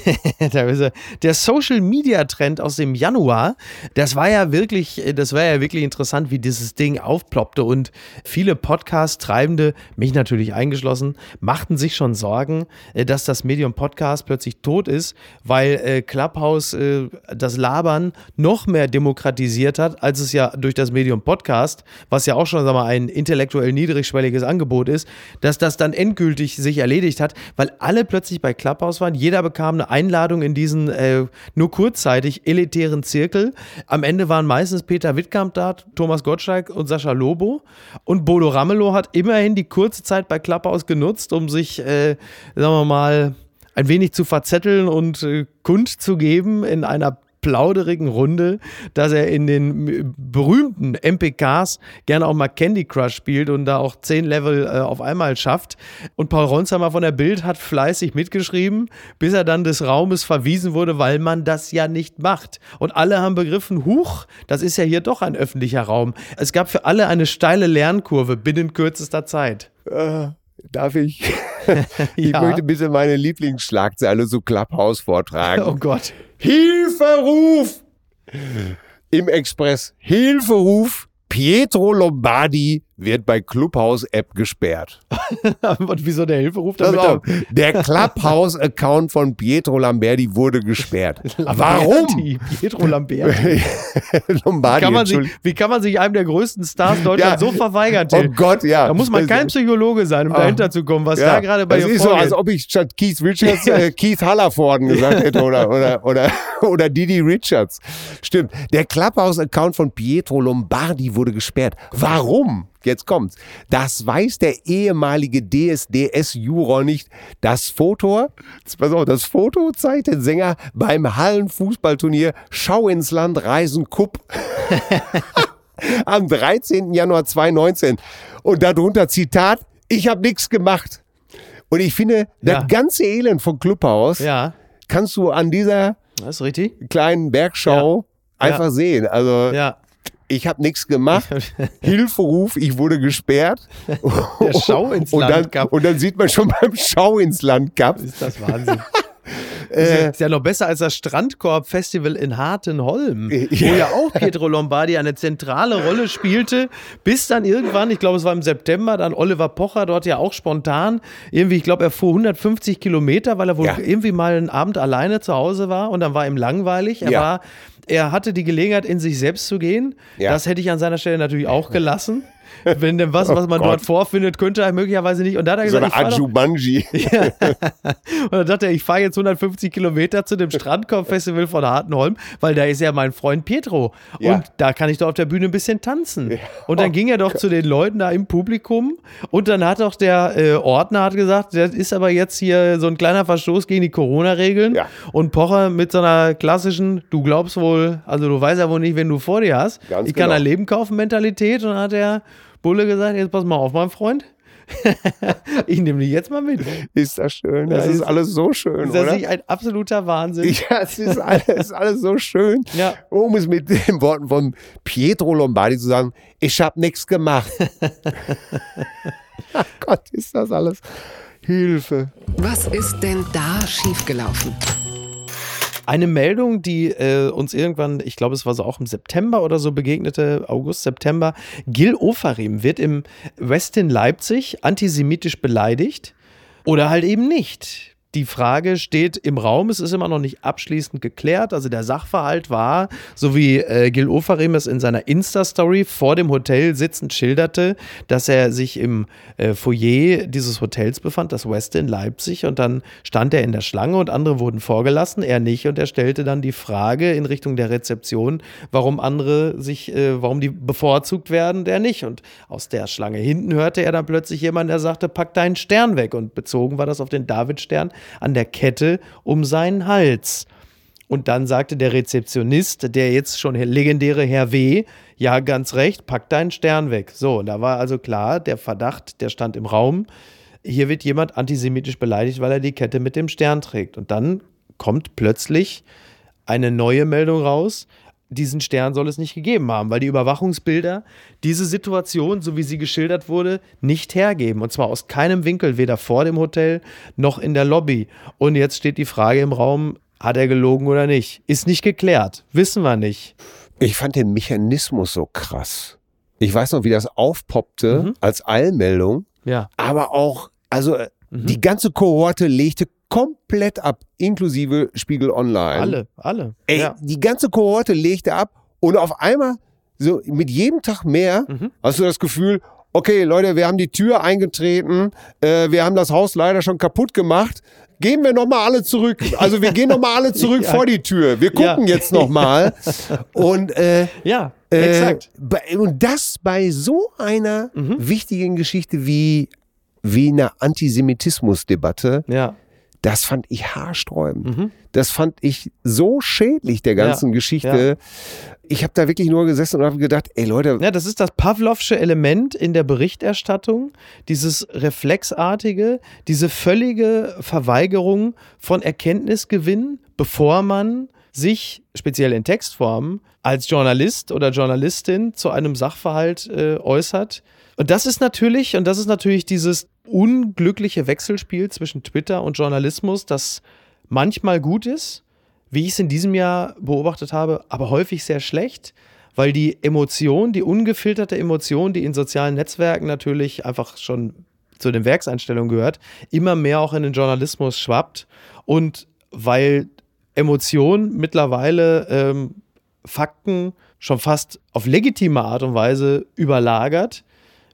Er. der Social Media Trend aus dem Januar, das war ja wirklich, das war ja wirklich interessant, wie dieses Ding aufploppte und viele Podcast-Treibende, mich natürlich eingeschlossen, machten sich schon Sorgen, äh, dass das Medium Podcast plötzlich tot ist, weil äh, Clubhouse äh, das Labern noch mehr demokratisiert hat, als es ja durch das Medium Podcast, was ja auch schon sag mal, ein intellektuell niedrigschwelliges Angebot ist, dass das dann endgültig sich erledigt hat, weil alle plötzlich bei Clubhouse waren. Jeder bekam eine Einladung in diesen äh, nur kurzzeitig elitären Zirkel. Am Ende waren meistens Peter Wittkamp da, Thomas Gottschalk und Sascha Lobo. Und Bodo Ramelow hat immerhin die kurze Zeit bei Clubhouse genutzt, um sich, äh, sagen wir mal, ein wenig zu verzetteln und äh, kundzugeben in einer plauderigen Runde, dass er in den m- berühmten MPKs gerne auch mal Candy Crush spielt und da auch zehn Level äh, auf einmal schafft. Und Paul Ronsheimer von der Bild hat fleißig mitgeschrieben, bis er dann des Raumes verwiesen wurde, weil man das ja nicht macht. Und alle haben begriffen, huch, das ist ja hier doch ein öffentlicher Raum. Es gab für alle eine steile Lernkurve binnen kürzester Zeit. Darf ich? ich Ja. möchte bitte meine Lieblingsschlagzeile so Clubhouse vortragen. Oh Gott. Hilferuf! Im Express Hilferuf. Pietro Lombardi wird bei Clubhouse-App gesperrt. Und wieso der Hilferuf damit? auf, der Clubhouse-Account von Pietro Lombardi wurde gesperrt. Warum? Lamberti, Pietro Lamberti. Lombardi, Kann man sich, wie kann man sich einem der größten Stars Deutschlands Ja. so verweigern, Oh? Gott, ja. Da muss man kein Psychologe sein, um Ah. dahinter zu kommen, was Ja, da gerade bei das dir ist so, vorgeht. als ob ich statt Keith Richards äh, Keith Hallerforden gesagt hätte oder, oder, oder, oder Didi Richards. Stimmt. Der Clubhouse-Account von Pietro Lombardi wurde gesperrt. Warum? Jetzt kommt's. Das weiß der ehemalige DSDS-Juror nicht. Das Foto, pass auf, das Foto zeigt den Sänger beim Hallenfußballturnier Schau ins Land Reisen Cup am 13. Januar 2019. Und darunter Zitat, ich habe nichts gemacht. Und ich finde, Ja. das ganze Elend von Clubhouse ja, kannst du an dieser kleinen Bergschau Ja. einfach sehen. Also Ja. Ich habe nichts gemacht. Hilferuf, ich wurde gesperrt. Der Schau ins und Land dann, Cup. Und dann sieht man schon beim Schau ins Land Cup. Ist das Wahnsinn. Äh, ist ja noch besser als das Strandkorb-Festival in Hartenholm, Ja. wo ja auch Pietro Lombardi eine zentrale Rolle spielte, bis dann irgendwann, ich glaube es war im September, dann Oliver Pocher dort ja auch spontan, irgendwie, ich glaube er fuhr 150 Kilometer, weil er wohl Ja. irgendwie mal einen Abend alleine zu Hause war und dann war ihm langweilig. Er Ja. war, er hatte die Gelegenheit, in sich selbst zu gehen. Ja. Das hätte ich an seiner Stelle natürlich auch gelassen. Wenn denn was, was man Oh dort vorfindet, könnte er möglicherweise nicht. Und da hat er so gesagt, eine ich fahr doch, Adjubanji. und dann dachte er, ich fahre jetzt 150 Kilometer zu dem Strandkorb-Festival von Hartenholm, weil da ist ja mein Freund Pietro. Ja. Und da kann ich doch auf der Bühne ein bisschen tanzen. Und dann ging er doch zu den Leuten da im Publikum und dann hat doch der äh, Ordner hat gesagt, das ist aber jetzt hier so ein kleiner Verstoß gegen die Corona-Regeln. Ja. Und Pocher mit so einer klassischen, du glaubst wohl, also du weißt ja wohl nicht, wen du vor dir hast. Ganz ich kann genau. ein Leben kaufen, Mentalität. Und dann hat der Bulle gesagt, jetzt pass mal auf, mein Freund. ich nehme dich jetzt mal mit. Ist das schön? Das Ja, ist ist- alles so schön, Ist das oder? nicht ein absoluter Wahnsinn? Ja, es ist alles, es ist alles so schön. Ja. Um es mit den Worten von Pietro Lombardi zu sagen, ich habe nichts gemacht. Ach Gott, ist das alles. Hilfe. Was ist denn da schiefgelaufen? Eine Meldung, die äh, uns irgendwann, ich glaube, es war so auch im September oder so begegnete, August, September. Gil Ofarim wird im Westin Leipzig antisemitisch beleidigt oder halt eben nicht die Frage steht im Raum, es ist immer noch nicht abschließend geklärt. Also der Sachverhalt war, so wie äh, Gil Ofarim es in seiner Insta-Story vor dem Hotel sitzend schilderte, dass er sich im äh, Foyer dieses Hotels befand, das West in Leipzig, und dann stand er in der Schlange und andere wurden vorgelassen, er nicht, und er stellte dann die Frage in Richtung der Rezeption, warum andere sich, äh, warum die bevorzugt werden, der nicht. Und aus der Schlange hinten hörte er dann plötzlich jemanden, der sagte, pack deinen Stern weg. Und bezogen war das auf den Davidstern an der Kette um seinen Hals. Und dann sagte der Rezeptionist, der jetzt schon legendäre Herr W., ja, ganz recht, pack deinen Stern weg. So, da war also klar, der Verdacht, der stand im Raum. Hier wird jemand antisemitisch beleidigt, weil er die Kette mit dem Stern trägt. Und dann kommt plötzlich eine neue Meldung raus diesen Stern soll es nicht gegeben haben, weil die Überwachungsbilder diese Situation, so wie sie geschildert wurde, nicht hergeben. Und zwar aus keinem Winkel, weder vor dem Hotel noch in der Lobby. Und jetzt steht die Frage im Raum, hat er gelogen oder nicht? Ist nicht geklärt. Wissen wir nicht. Ich fand den Mechanismus so krass. Ich weiß noch, wie das aufpoppte mhm. als Eilmeldung. Ja. Aber auch, also mhm. die ganze Kohorte legte komplett ab, inklusive Spiegel Online. Alle, alle. Ey, ja. die ganze Kohorte legte ab und auf einmal, so mit jedem Tag mehr, mhm. hast du das Gefühl, okay, Leute, wir haben die Tür eingetreten, äh, wir haben das Haus leider schon kaputt gemacht. Gehen wir nochmal alle zurück. Also wir gehen nochmal alle zurück ja. vor die Tür. Wir gucken ja. jetzt nochmal. Und äh, ja, äh, exakt. Und das bei so einer mhm. wichtigen Geschichte wie wie einer Antisemitismusdebatte. Ja das fand ich haarsträubend. Mhm. Das fand ich so schädlich der ganzen ja, Geschichte. Ja. Ich habe da wirklich nur gesessen und habe gedacht, ey Leute. Ja, das ist das Pavlovsche Element in der Berichterstattung, dieses reflexartige, diese völlige Verweigerung von Erkenntnisgewinn, bevor man sich, speziell in Textform, als Journalist oder Journalistin zu einem Sachverhalt äh, äußert. Und das ist natürlich, und das ist natürlich dieses unglückliche Wechselspiel zwischen Twitter und Journalismus, das manchmal gut ist, wie ich es in diesem Jahr beobachtet habe, aber häufig sehr schlecht, weil die Emotion, die ungefilterte Emotion, die in sozialen Netzwerken natürlich einfach schon zu den Werkseinstellungen gehört, immer mehr auch in den Journalismus schwappt. Und weil Emotion mittlerweile ähm, Fakten schon fast auf legitime Art und Weise überlagert,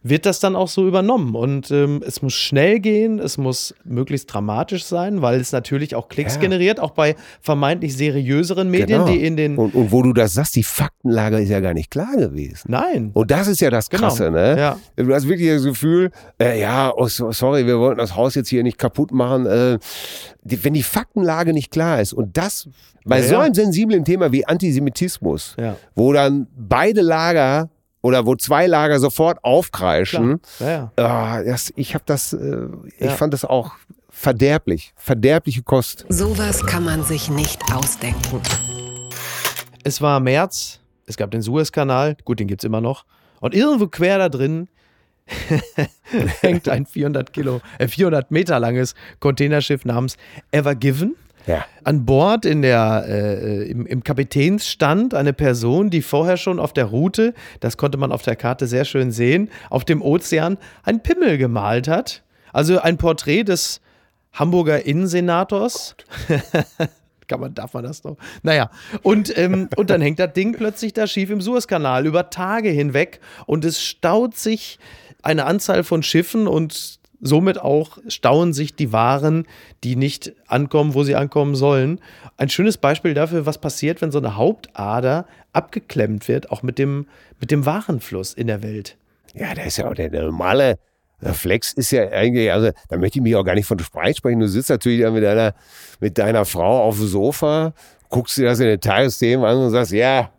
wird das dann auch so übernommen. Und ähm, es muss schnell gehen, es muss möglichst dramatisch sein, weil es natürlich auch Klicks ja. generiert, auch bei vermeintlich seriöseren Medien, genau. die in den. Und, und, wo du das sagst, die Faktenlage ist ja gar nicht klar gewesen. Nein. Und das ist ja das genau. Krasse, genau. ne? Ja. Du hast wirklich das Gefühl, äh, ja, oh, sorry, wir wollten das Haus jetzt hier nicht kaputt machen. Äh, die, wenn die Faktenlage nicht klar ist und das bei ja, so einem sensiblen Thema wie Antisemitismus, wo dann beide Lager oder wo zwei Lager sofort aufkreischen. Ja, ja. Äh, das, ich habe das, äh, ich ja. fand das auch verderblich, verderbliche Kost. Sowas kann man sich nicht ausdenken. Es war März, es gab den Suezkanal, gut, den gibt es immer noch. Und irgendwo quer da drin hängt ein 400 Kilo, äh 400 Meter langes Containerschiff namens Ever Given. Ja. An Bord in der, äh, im, im Kapitänsstand eine Person, die vorher schon auf der Route, das konnte man auf der Karte sehr schön sehen, auf dem Ozean ein Pimmel gemalt hat. Also ein Porträt des Hamburger Innensenators. Kann man, darf man das doch? Naja, und, ähm, und dann hängt das Ding plötzlich da schief im Suezkanal über Tage hinweg und es staut sich eine Anzahl von Schiffen und somit auch stauen sich die Waren, die nicht ankommen, wo sie ankommen sollen. Ein schönes Beispiel dafür, was passiert, wenn so eine Hauptader abgeklemmt wird, auch mit dem, mit dem Warenfluss in der Welt. Ja, das ist ja auch der, normale Reflex ist ja eigentlich, also da möchte ich mich auch gar nicht von Spreit sprechen. Du sitzt natürlich mit deiner, mit deiner Frau auf dem Sofa, guckst dir das in den Tagesthemen an und sagst, ja,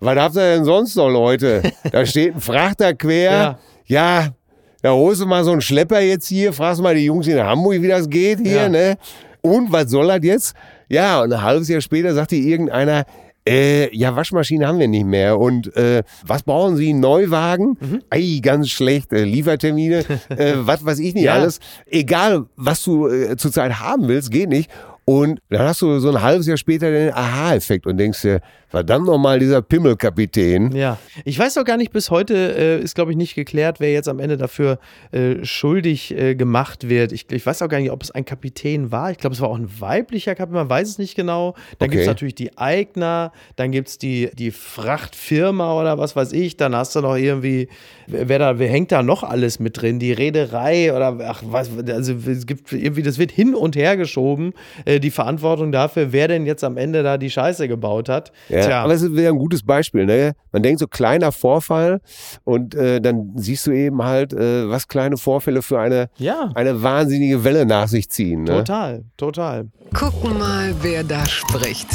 was habt ihr denn sonst noch, Leute? Da steht ein Frachter quer. ja, ja da holst du mal so einen Schlepper jetzt hier, fragst mal die Jungs in Hamburg, wie das geht hier, ja. ne? Und was soll das jetzt? Ja, und ein halbes Jahr später sagt dir irgendeiner, äh, ja, Waschmaschine haben wir nicht mehr. Und äh, was brauchen Sie? Neuwagen? Mhm. Ei, ganz schlecht. Äh, Liefertermine, äh, was weiß ich nicht ja. alles. Egal, was du äh, zurzeit haben willst, geht nicht. Und dann hast du so ein halbes Jahr später den Aha-Effekt und denkst dir, verdammt nochmal, dieser Pimmelkapitän. Ja, ich weiß auch gar nicht, bis heute äh, ist, glaube ich, nicht geklärt, wer jetzt am Ende dafür äh, schuldig äh, gemacht wird. Ich, ich, weiß auch gar nicht, ob es ein Kapitän war. Ich glaube, es war auch ein weiblicher Kapitän, man weiß es nicht genau. Dann okay. gibt es natürlich die Eigner, dann gibt es die, die Frachtfirma oder was weiß ich. Dann hast du noch irgendwie, wer, da, wer hängt da noch alles mit drin? Die Reederei oder ach, was, also es gibt irgendwie, das wird hin und her geschoben, äh, die Verantwortung dafür, wer denn jetzt am Ende da die Scheiße gebaut hat. Ja. Ja, aber es wäre ein gutes Beispiel. Ne? Man denkt so kleiner Vorfall und äh, dann siehst du eben halt, äh, was kleine Vorfälle für eine, ja. eine wahnsinnige Welle nach sich ziehen. Ne? Total, total. Gucken mal, wer da spricht.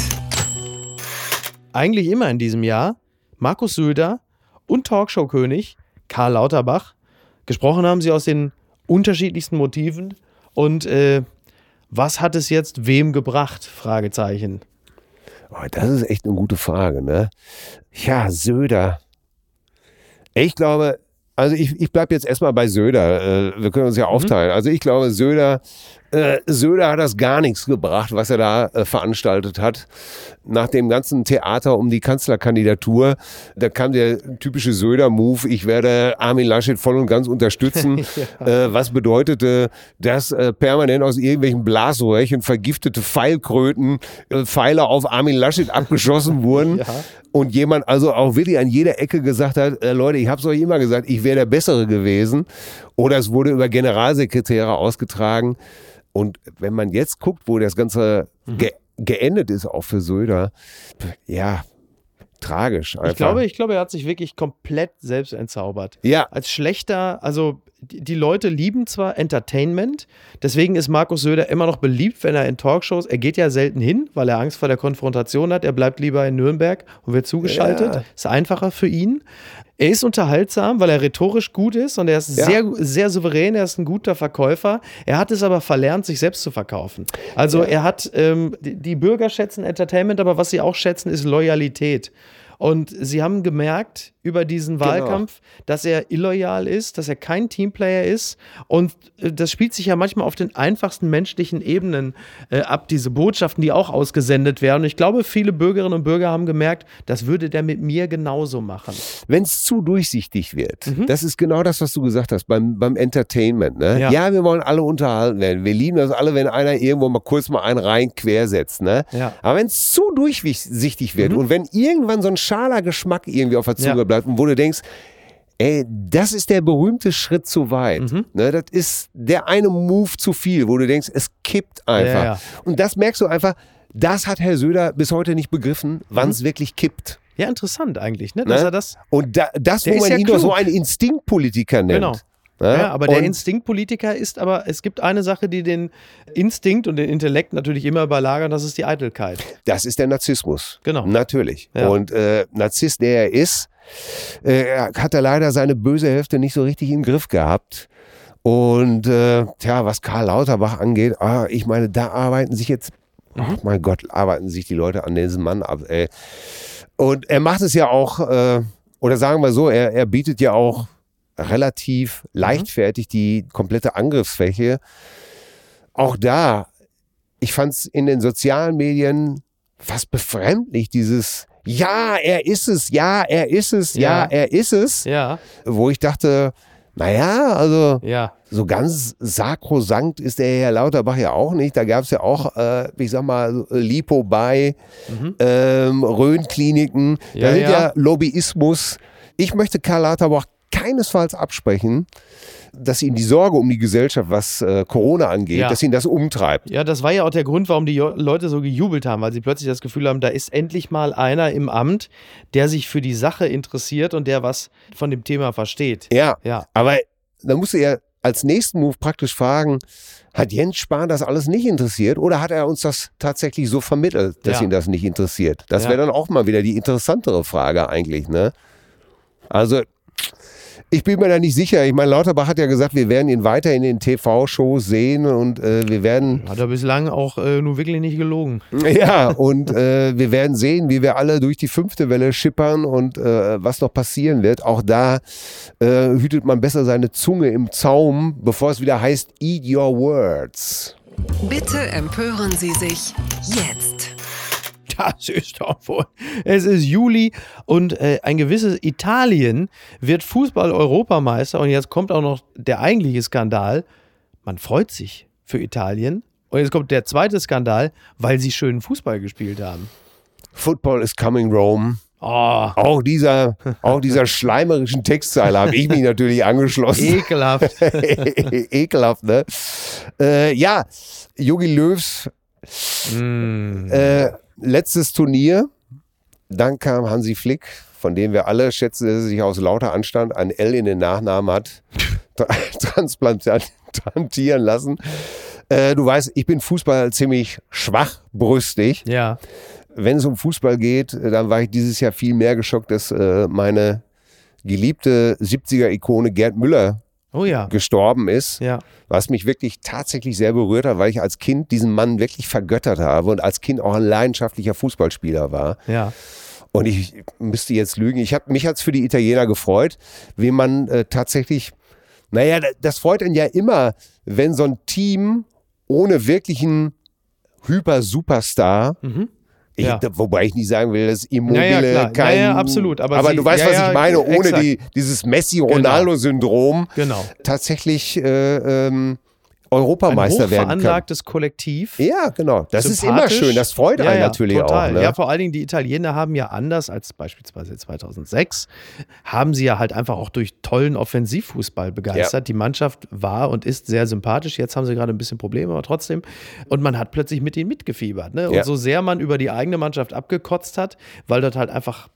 Eigentlich immer in diesem Jahr Markus Söder und Talkshow-König Karl Lauterbach. Gesprochen haben sie aus den unterschiedlichsten Motiven. Und äh, was hat es jetzt wem gebracht? Fragezeichen. Oh, das ist echt eine gute Frage, ne? Ja, Söder. Ich glaube, also ich, ich bleibe jetzt erstmal bei Söder. Äh, wir können uns ja mhm. aufteilen. Also ich glaube, Söder äh, Söder hat das gar nichts gebracht, was er da äh, veranstaltet hat. Nach dem ganzen Theater um die Kanzlerkandidatur, da kam der typische Söder-Move, ich werde Armin Laschet voll und ganz unterstützen, ja. äh, was bedeutete, dass äh, permanent aus irgendwelchen Blasröhrchen vergiftete Pfeilkröten, äh, Pfeile auf Armin Laschet abgeschossen wurden. Ja. Und jemand also auch wirklich an jeder Ecke gesagt hat, äh, Leute, ich habe es euch immer gesagt, ich wäre der Bessere gewesen. Oder es wurde über Generalsekretäre ausgetragen. Und wenn man jetzt guckt, wo das Ganze mhm. ge geendet ist, auch für Söder, ja, tragisch. Einfach. Ich glaube, ich glaube, er hat sich wirklich komplett selbst entzaubert. Ja. Als schlechter, also die Leute lieben zwar Entertainment, deswegen ist Markus Söder immer noch beliebt, wenn er in Talkshows, er geht ja selten hin, weil er Angst vor der Konfrontation hat, er bleibt lieber in Nürnberg und wird zugeschaltet. Ja. Ist einfacher für ihn. Er ist unterhaltsam, weil er rhetorisch gut ist und er ist ja. sehr, sehr souverän, er ist ein guter Verkäufer. Er hat es aber verlernt, sich selbst zu verkaufen. Also ja. er hat, ähm, die, die Bürger schätzen Entertainment, aber was sie auch schätzen, ist Loyalität. Und sie haben gemerkt über diesen genau. Wahlkampf, genau. dass er illoyal ist, dass er kein Teamplayer ist. Und äh, das spielt sich ja manchmal auf den einfachsten menschlichen Ebenen äh, ab, diese Botschaften, die auch ausgesendet werden. Und ich glaube, viele Bürgerinnen und Bürger haben gemerkt, das würde der mit mir genauso machen. Wenn es zu durchsichtig wird, mhm. das ist genau das, was du gesagt hast beim, beim Entertainment. Ne? Ja. ja. wir wollen alle unterhalten werden. Wir lieben das alle, wenn einer irgendwo mal kurz mal einen rein quersetzt. Ne? Ja. Aber wenn es zu durchsichtig wird mhm. und wenn irgendwann so ein schaler Geschmack irgendwie auf der Zunge ja. bleibt und wo du denkst, ey, das ist der berühmte Schritt zu weit. Mhm. Ne, das ist der eine Move zu viel, wo du denkst, es kippt einfach. Ja. Und das merkst du einfach, das hat Herr Söder bis heute nicht begriffen, wann es mhm. wirklich kippt. Ja, interessant eigentlich, ne? Dass ne? er das. Und da, das, wo man ja ihn doch so einen Instinktpolitiker nennt. Genau. Ja, ja aber der Instinktpolitiker ist aber, es gibt eine Sache, die den Instinkt und den Intellekt natürlich immer überlagern, das ist die Eitelkeit. Das ist der Narzissmus. Genau. Natürlich. Ja. Und äh, Narzisst, der er ist, äh, hat er leider seine böse Hälfte nicht so richtig im Griff gehabt. Und äh, tja, was Karl Lauterbach angeht, ah, ich meine, da arbeiten sich jetzt, oh mein Gott, arbeiten sich die Leute an diesem Mann ab. Ey. Und er macht es ja auch, äh, oder sagen wir so, er, er bietet ja auch relativ mhm. leichtfertig die komplette Angriffsfläche. Auch da, ich fand es in den sozialen Medien fast befremdlich, dieses Ja, er ist es, ja, er ist es, ja, ja er ist es. Ja. Wo ich dachte, naja, also ja. so ganz sakrosankt ist der Herr Lauterbach ja auch nicht. Da gab es ja auch, äh, ich sag mal, Lipo bei, mhm. ähm, Rhön-Kliniken. Ja, da sind ja. ja Lobbyismus. Ich möchte Karl Lauterbach keinesfalls absprechen, dass ihn die Sorge um die Gesellschaft, was äh, Corona angeht, ja. dass ihn das umtreibt. Ja, das war ja auch der Grund, warum die Leute so gejubelt haben, weil sie plötzlich das Gefühl haben, da ist endlich mal einer im Amt, der sich für die Sache interessiert und der was von dem Thema versteht. Ja, ja. aber da musst du ja als nächsten Move praktisch fragen, hat Jens Spahn das alles nicht interessiert oder hat er uns das tatsächlich so vermittelt, dass ja. ihn das nicht interessiert? Das wäre dann auch mal wieder die interessantere Frage eigentlich, ne? Also ich bin mir da nicht sicher. Ich meine, Lauterbach hat ja gesagt, wir werden ihn weiter in den TV-Shows sehen und äh, wir werden. Hat er bislang auch äh, nur wirklich nicht gelogen. Ja, und äh, wir werden sehen, wie wir alle durch die fünfte Welle schippern und äh, was noch passieren wird. Auch da äh, hütet man besser seine Zunge im Zaum, bevor es wieder heißt, eat your words. Bitte empören Sie sich jetzt. Das ist doch wohl. Es ist Juli und äh, ein gewisses Italien wird Fußball-Europameister und jetzt kommt auch noch der eigentliche Skandal. Man freut sich für Italien. Und jetzt kommt der zweite Skandal, weil sie schönen Fußball gespielt haben. Football is coming Rome. Oh, Auch dieser, auch dieser schleimerischen Textzeile habe ich mich natürlich angeschlossen. ekelhaft. Ekelhaft, ne? Äh, ja, Jogi Löws Mm. äh, letztes Turnier. Dann kam Hansi Flick, von dem wir alle schätzen, dass er sich aus lauter Anstand ein L in den Nachnamen hat tra- transplantieren lassen. Äh, du weißt, ich bin Fußball ziemlich schwachbrüstig. Ja. Wenn es um Fußball geht, dann war ich dieses Jahr viel mehr geschockt, dass äh, meine geliebte 70er-Ikone Gerd Müller Oh ja. gestorben ist Ja. was mich wirklich tatsächlich sehr berührt hat, weil ich als Kind diesen Mann wirklich vergöttert habe und als Kind auch ein leidenschaftlicher Fußballspieler war. Ja. Und ich müsste jetzt lügen. Ich hab, mich hat's für die Italiener gefreut, wie man äh, tatsächlich, naja, da- das freut einen ja immer, wenn so ein Team ohne wirklichen Hyper-Superstar ich, Ja. Wobei ich nicht sagen will, dass Immobile Ja, ja, kein... Ja, ja, absolut. Aber sie- du weißt, was ich meine, ohne exakt. die, dieses Messi-Ronaldo-Syndrom Genau. tatsächlich äh, ähm, Ein Europameister werden kann. hochveranlagtes Kollektiv. Ja, genau. Das ist immer schön. Das freut ja, einen ja, natürlich total. auch. Ne? Ja, vor allen Dingen die Italiener haben ja anders als beispielsweise 2006, haben sie ja halt einfach auch durch tollen Offensivfußball begeistert. Die Mannschaft war und ist sehr sympathisch. Jetzt haben sie gerade ein bisschen Probleme, aber trotzdem. Und man hat plötzlich mit ihnen mitgefiebert. Ne? Und Ja. so sehr man über die eigene Mannschaft abgekotzt hat, weil dort halt einfach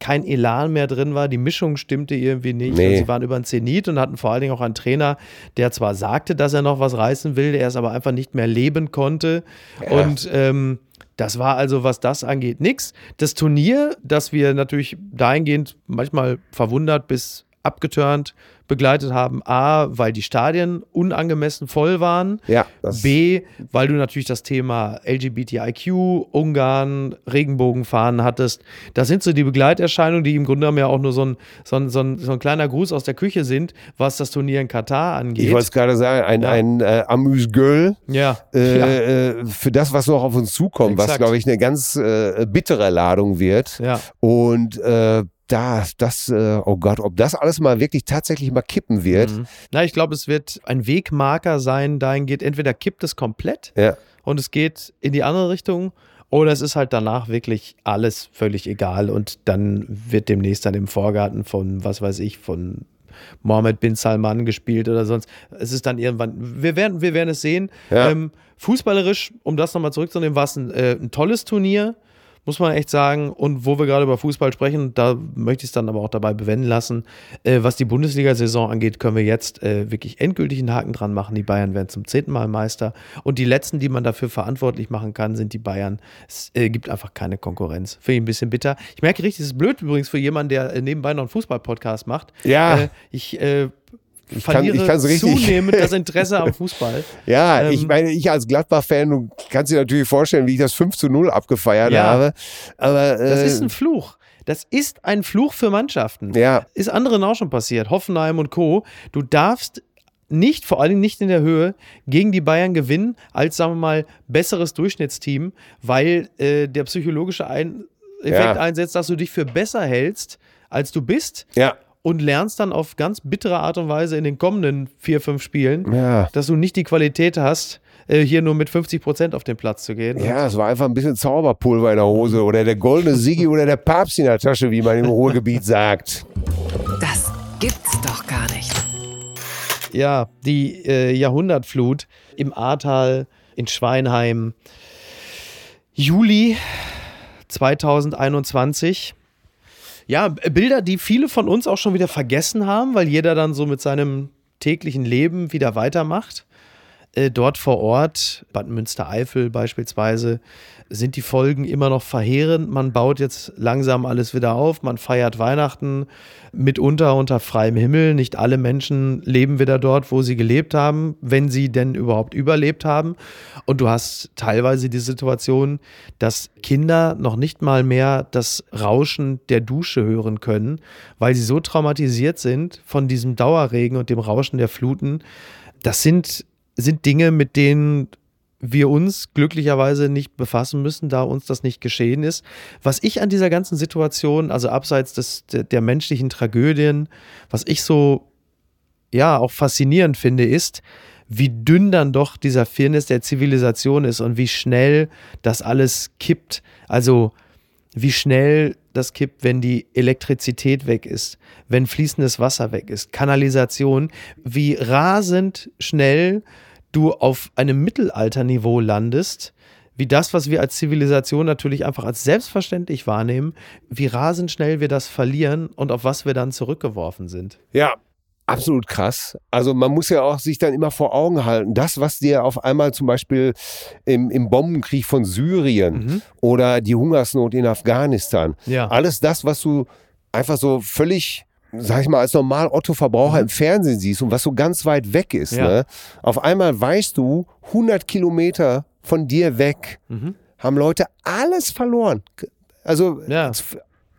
kein Elan mehr drin war, die Mischung stimmte irgendwie nicht. Nee. Und sie waren über den Zenit und hatten vor allen Dingen auch einen Trainer, der zwar sagte, dass er noch was reißen will, der es aber einfach nicht mehr leben konnte. Und ähm, das war also, was das angeht, nix. Das Turnier, das wir natürlich dahingehend manchmal verwundert bis abgeturnt begleitet haben. A, weil die Stadien unangemessen voll waren. Ja, B, weil du natürlich das Thema LGBTIQ, Ungarn, Regenbogenfahnen hattest. Das sind so die Begleiterscheinungen, die im Grunde genommen ja auch nur so ein, so ein, so ein, so ein kleiner Gruß aus der Küche sind, was das Turnier in Katar angeht. Ich wollte es gerade sagen, ein, Ja. ein äh, Amüs-Gueule ja. äh, äh, für das, was noch auf uns zukommt, was, Exakt. glaube ich, eine ganz äh, bittere Ladung wird. Ja. Und äh, da, das, äh, oh Gott, ob das alles mal wirklich tatsächlich mal kippen wird. Mhm. Na, ich glaube, es wird ein Wegmarker sein, dahingehend, entweder kippt es komplett Ja. und es geht in die andere Richtung oder es ist halt danach wirklich alles völlig egal und dann wird demnächst dann im Vorgarten von, was weiß ich, von Mohammed bin Salman gespielt oder sonst. Es ist dann irgendwann, wir werden, wir werden es sehen. Ja. Ähm, fußballerisch, um das nochmal zurückzunehmen, war es ein, äh, ein tolles Turnier, muss man echt sagen. Und wo wir gerade über Fußball sprechen, da möchte ich es dann aber auch dabei bewenden lassen. Äh, was die Bundesliga-Saison angeht, können wir jetzt äh, wirklich endgültig einen Haken dran machen. Die Bayern werden zum zehnten Mal Meister. Und die letzten, die man dafür verantwortlich machen kann, sind die Bayern. Es äh, gibt einfach keine Konkurrenz. Finde ich ein bisschen bitter. Ich merke richtig, es ist blöd übrigens für jemanden, der äh, nebenbei noch einen Fußball-Podcast macht. Ja. Äh, ich äh, kann- verliere ich kann's richtig- zunehmend das Interesse am Fußball. Ja, Ähm, ich meine, ich als Gladbach-Fan, du kannst dir natürlich vorstellen, wie ich das 5 zu 0 abgefeiert Ja. habe. Aber Das äh, ist ein Fluch. Das ist ein Fluch für Mannschaften. Ja. Ist anderen auch schon passiert. Hoffenheim und Co. Du darfst nicht, vor allem nicht in der Höhe, gegen die Bayern gewinnen, als, sagen wir mal, besseres Durchschnittsteam, weil äh, der psychologische ein Effekt Ja. einsetzt, dass du dich für besser hältst, als du bist ja. Und lernst dann auf ganz bittere Art und Weise in den kommenden vier, fünf Spielen, Ja. dass du nicht die Qualität hast, äh, hier nur mit 50 Prozent auf den Platz zu gehen. Ja, es war einfach ein bisschen Zauberpulver in der Hose oder der goldene Sigi oder der Papst in der Tasche, wie man im Ruhrgebiet sagt. Das gibt's doch gar nicht. Ja, die äh, Jahrhundertflut im Ahrtal, in Schweinheim. Juli 2021. Ja, B- Bilder, die viele von uns auch schon wieder vergessen haben, weil jeder dann so mit seinem täglichen Leben wieder weitermacht. Äh, dort vor Ort, Bad Münstereifel beispielsweise, sind die Folgen immer noch verheerend. Man baut jetzt langsam alles wieder auf, man feiert Weihnachten mitunter unter freiem Himmel. Nicht alle Menschen leben wieder dort, wo sie gelebt haben, wenn sie denn überhaupt überlebt haben. Und du hast teilweise die Situation, dass Kinder noch nicht mal mehr das Rauschen der Dusche hören können, weil sie so traumatisiert sind von diesem Dauerregen und dem Rauschen der Fluten. Das sind, sind Dinge, mit denen wir uns glücklicherweise nicht befassen müssen, da uns das nicht geschehen ist. Was ich an dieser ganzen Situation, also abseits des, der, der menschlichen Tragödien, was ich so ja auch faszinierend finde, ist, wie dünn dann doch dieser Firnis der Zivilisation ist und wie schnell das alles kippt. Also wie schnell das kippt, wenn die Elektrizität weg ist, wenn fließendes Wasser weg ist, Kanalisation, wie rasend schnell du auf einem Mittelalterniveau landest, wie das, was wir als Zivilisation natürlich einfach als selbstverständlich wahrnehmen, wie rasend schnell wir das verlieren und auf was wir dann zurückgeworfen sind. Ja, absolut krass. Also man muss ja auch sich dann immer vor Augen halten, das, was dir auf einmal zum Beispiel im, im Bombenkrieg von Syrien mhm. oder die Hungersnot in Afghanistan, ja. alles das, was du einfach so völlig sag ich mal, als normal Otto-Verbraucher mhm. im Fernsehen siehst und was so ganz weit weg ist, ja. ne? auf einmal weißt du, 100 Kilometer von dir weg mhm. haben Leute alles verloren. Also ja.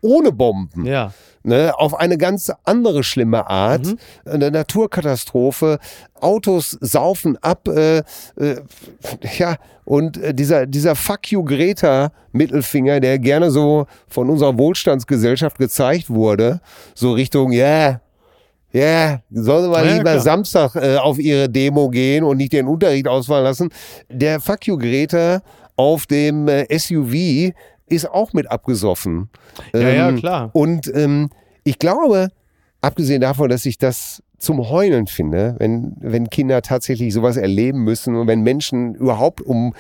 Ohne Bomben. Ja ne, auf eine ganz andere schlimme Art. Mhm. Eine Naturkatastrophe. Autos saufen ab. Äh, äh, ja, und äh, dieser, dieser Fuck you Greta Mittelfinger, der gerne so von unserer Wohlstandsgesellschaft gezeigt wurde, so Richtung, ja, yeah, ja, yeah, sollen ja, lieber klar. Samstag äh, auf ihre Demo gehen und nicht den Unterricht ausfallen lassen. Der Fuck you Greta auf dem äh, SUV ist auch mit abgesoffen. Ja, ähm, ja, klar. Und ähm, ich glaube, abgesehen davon, dass ich das zum Heulen finde, wenn, wenn Kinder tatsächlich sowas erleben müssen und wenn Menschen überhaupt um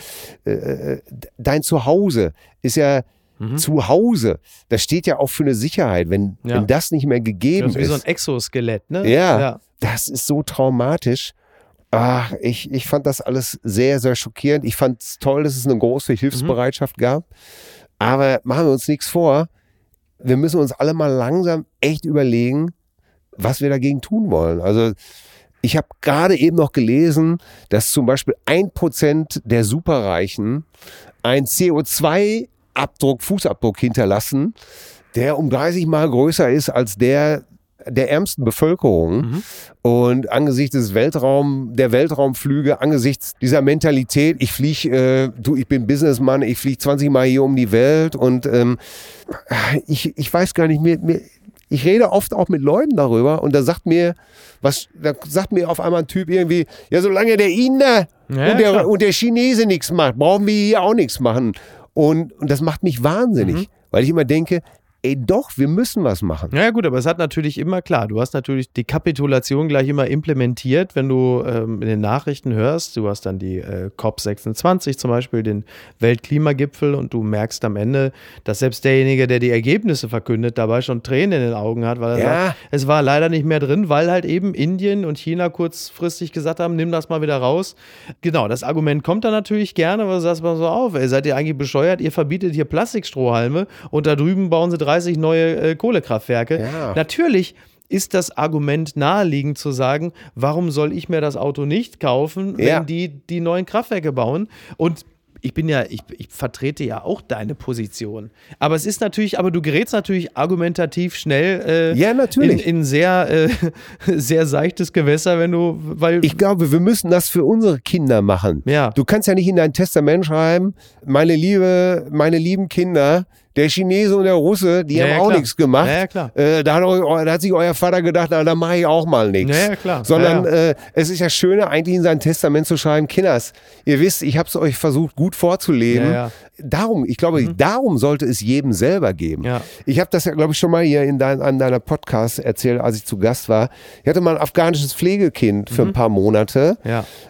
äh, äh dein Zuhause ist ja mhm. Zuhause. Das steht ja auch für eine Sicherheit, wenn, ja. wenn das nicht mehr gegeben das ist. Wie so ein Exoskelett, ne? Ja, ja, das ist so traumatisch. Ach, ich, ich fand das alles sehr, sehr schockierend. Ich fand es toll, dass es eine große Hilfsbereitschaft mhm. gab. Aber machen wir uns nichts vor. Wir müssen uns alle mal langsam echt überlegen, was wir dagegen tun wollen. Also ich habe gerade eben noch gelesen, dass zum Beispiel ein Prozent der Superreichen ein CO2-Abdruck, Fußabdruck hinterlassen, der um 30 Mal größer ist als der der ärmsten Bevölkerung. Mhm. Und angesichts des Weltraum, der Weltraumflüge, angesichts dieser Mentalität, ich fliege, äh, du, ich bin Businessman, ich fliege 20 Mal hier um die Welt und ähm, ich, ich weiß gar nicht, mir, mir, ich rede oft auch mit Leuten darüber und da sagt mir, was, da sagt mir auf einmal ein Typ irgendwie, ja, solange der Inder ja, und, der, und der Chinese nichts macht, brauchen wir hier auch nichts machen. Und, und das macht mich wahnsinnig, mhm. weil ich immer denke, ey doch, wir müssen was machen. Ja gut, aber es hat natürlich immer klar, du hast natürlich die Kapitulation gleich immer implementiert, wenn du ähm, in den Nachrichten hörst, du hast dann die äh, COP26 zum Beispiel, den Weltklimagipfel und du merkst am Ende, dass selbst derjenige, der die Ergebnisse verkündet, dabei schon Tränen in den Augen hat, weil er ja. sagt, es war leider nicht mehr drin, weil halt eben Indien und China kurzfristig gesagt haben, nimm das mal wieder raus. Genau, das Argument kommt dann natürlich gerne, aber du sagst mal so auf, ey, seid ihr eigentlich bescheuert, ihr verbietet hier Plastikstrohhalme und da drüben bauen sie drei 30 neue äh, Kohlekraftwerke. Ja. Natürlich ist das Argument naheliegend zu sagen, warum soll ich mir das Auto nicht kaufen, wenn ja. die die neuen Kraftwerke bauen? Und ich bin ja, ich, ich vertrete ja auch deine Position. Aber es ist natürlich, aber du gerätst natürlich argumentativ schnell äh, ja, natürlich. In, in sehr, äh, sehr seichtes Gewässer, wenn du, weil. Ich glaube, wir müssen das für unsere Kinder machen. Ja. Du kannst ja nicht in dein Testament schreiben, meine liebe, meine lieben Kinder, der Chinese und der Russe, die ja, haben ja, auch nichts gemacht. Ja, klar. Äh, da, hat da, hat sich euer Vater gedacht, na, da mache ich auch mal nichts. Ja, klar. Sondern Äh, es ist ja schöner, eigentlich in sein Testament zu schreiben, Kinders, ihr wisst, ich habe es euch versucht, gut vorzuleben. Darum, ich glaube, mhm. darum sollte es jedem selber geben. Ich habe das ja, glaube ich, schon mal hier in dein, an deiner Podcast erzählt, als ich zu Gast war. Ich hatte mal ein afghanisches Pflegekind für mhm. ein paar Monate,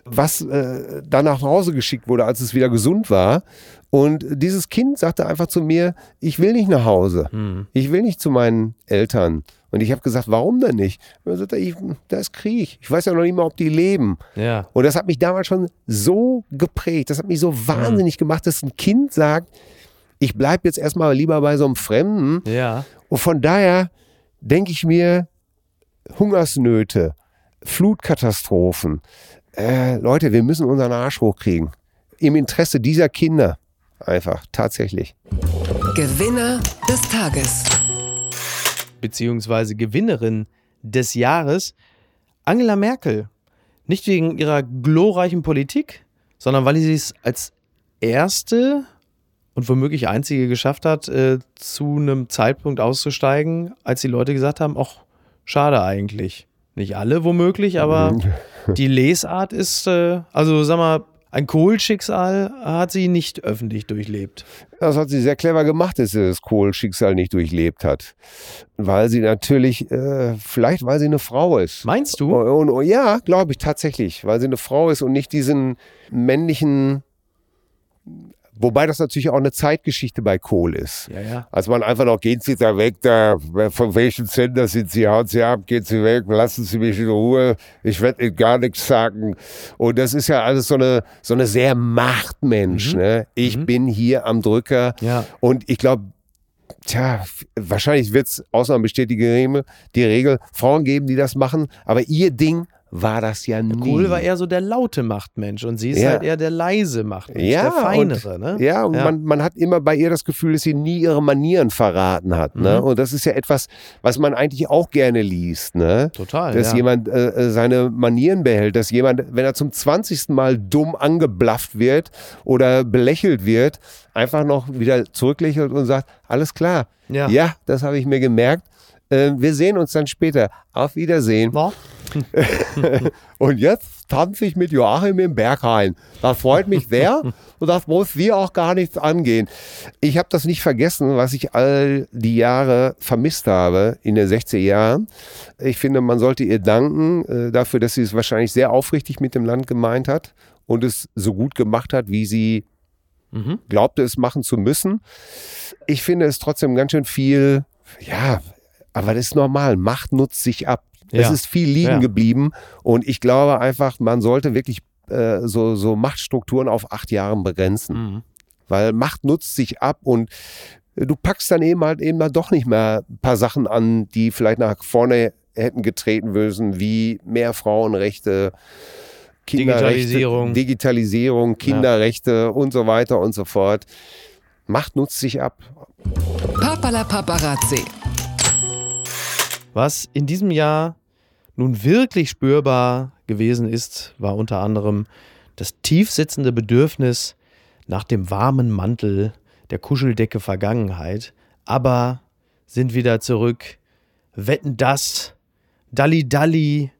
was äh, dann nach Hause geschickt wurde, als es wieder gesund war. Und dieses Kind sagte einfach zu mir, ich will nicht nach Hause. Mhm. Ich will nicht zu meinen Eltern. Und ich habe gesagt, warum denn nicht? Und er sagte, ich, da ist Krieg. Ich weiß ja noch nicht mal, ob die leben. Ja. Und das hat mich damals schon so geprägt. Das hat mich so wahnsinnig mhm. gemacht, dass ein Kind sagt, ich bleibe jetzt erstmal lieber bei so einem Fremden. Ja. Und von daher denke ich mir, Hungersnöte, Flutkatastrophen. Äh, Leute, wir müssen unseren Arsch hochkriegen. Im Interesse dieser Kinder. Einfach, tatsächlich. Gewinner des Tages. Beziehungsweise Gewinnerin des Jahres. Angela Merkel. Nicht wegen ihrer glorreichen Politik, sondern weil sie es als erste und womöglich einzige geschafft hat, äh, zu einem Zeitpunkt auszusteigen, als die Leute gesagt haben, ach, schade eigentlich. Nicht alle womöglich, aber die Lesart ist, äh, also sag mal, ein Kohl-Schicksal hat sie nicht öffentlich durchlebt. Das hat sie sehr clever gemacht, dass sie das Kohl-Schicksal nicht durchlebt hat. Weil sie natürlich, äh, vielleicht weil sie eine Frau ist. Meinst du? Und, und, ja, glaube ich tatsächlich, weil sie eine Frau ist und nicht diesen männlichen Wobei das natürlich auch eine Zeitgeschichte bei Kohl ist. Ja, ja. Als man einfach noch, gehen Sie da weg, da, von welchem Sender sind Sie, hauen Sie ab, gehen Sie weg, lassen Sie mich in Ruhe, ich werde Ihnen gar nichts sagen. Und das ist ja alles so eine, so eine sehr Machtmensch. Mhm. Ne? Ich mhm. bin hier am Drücker. Ja. Und ich glaube, Tja, wahrscheinlich wird es, Ausnahmen bestätigen die Regel, Frauen geben, die das machen, aber ihr Ding war das ja nie. Kohl war eher so der laute Machtmensch und sie ist ja. halt eher der leise Machtmensch, ja, der feinere. Und, ne? Ja, und ja. Man, man hat immer bei ihr das Gefühl, dass sie nie ihre Manieren verraten hat. Ne? Mhm. Ne? Und das ist ja etwas, was man eigentlich auch gerne liest. Ne? Total. Dass ja. jemand äh, äh seine Manieren behält, dass jemand, wenn er zum 20. Mal dumm angeblafft wird oder belächelt wird, einfach noch wieder zurücklächelt und sagt, alles klar. Ja, ja das habe ich mir gemerkt. Äh, wir sehen uns dann später. Auf Wiedersehen. War? und jetzt tanze ich mit Joachim im Berghain. Das freut mich sehr und das muss wir auch gar nichts angehen. Ich habe das nicht vergessen, was ich all die Jahre vermisst habe in den 60er Jahren. Ich finde, man sollte ihr danken äh, dafür, dass sie es wahrscheinlich sehr aufrichtig mit dem Land gemeint hat und es so gut gemacht hat, wie sie mhm. glaubte, es machen zu müssen. Ich finde es trotzdem ganz schön viel, ja, aber das ist normal. Macht nutzt sich ab. Ja. Es ist viel liegen ja. geblieben und ich glaube einfach, man sollte wirklich äh, so, so Machtstrukturen auf acht Jahren begrenzen. Mhm. Weil Macht nutzt sich ab und du packst dann eben halt eben dann doch nicht mehr ein paar Sachen an, die vielleicht nach vorne hätten getreten müssen, wie mehr Frauenrechte, Digitalisierung, Digitalisierung Kinderrechte ja. und so weiter und so fort. Macht nutzt sich ab. Papala Paparazzi. Was in diesem Jahr nun wirklich spürbar gewesen ist, war unter anderem das tiefsitzende Bedürfnis nach dem warmen Mantel der Kuscheldecke Vergangenheit. Aber sind wieder zurück. Wetten das, Dalli Dalli,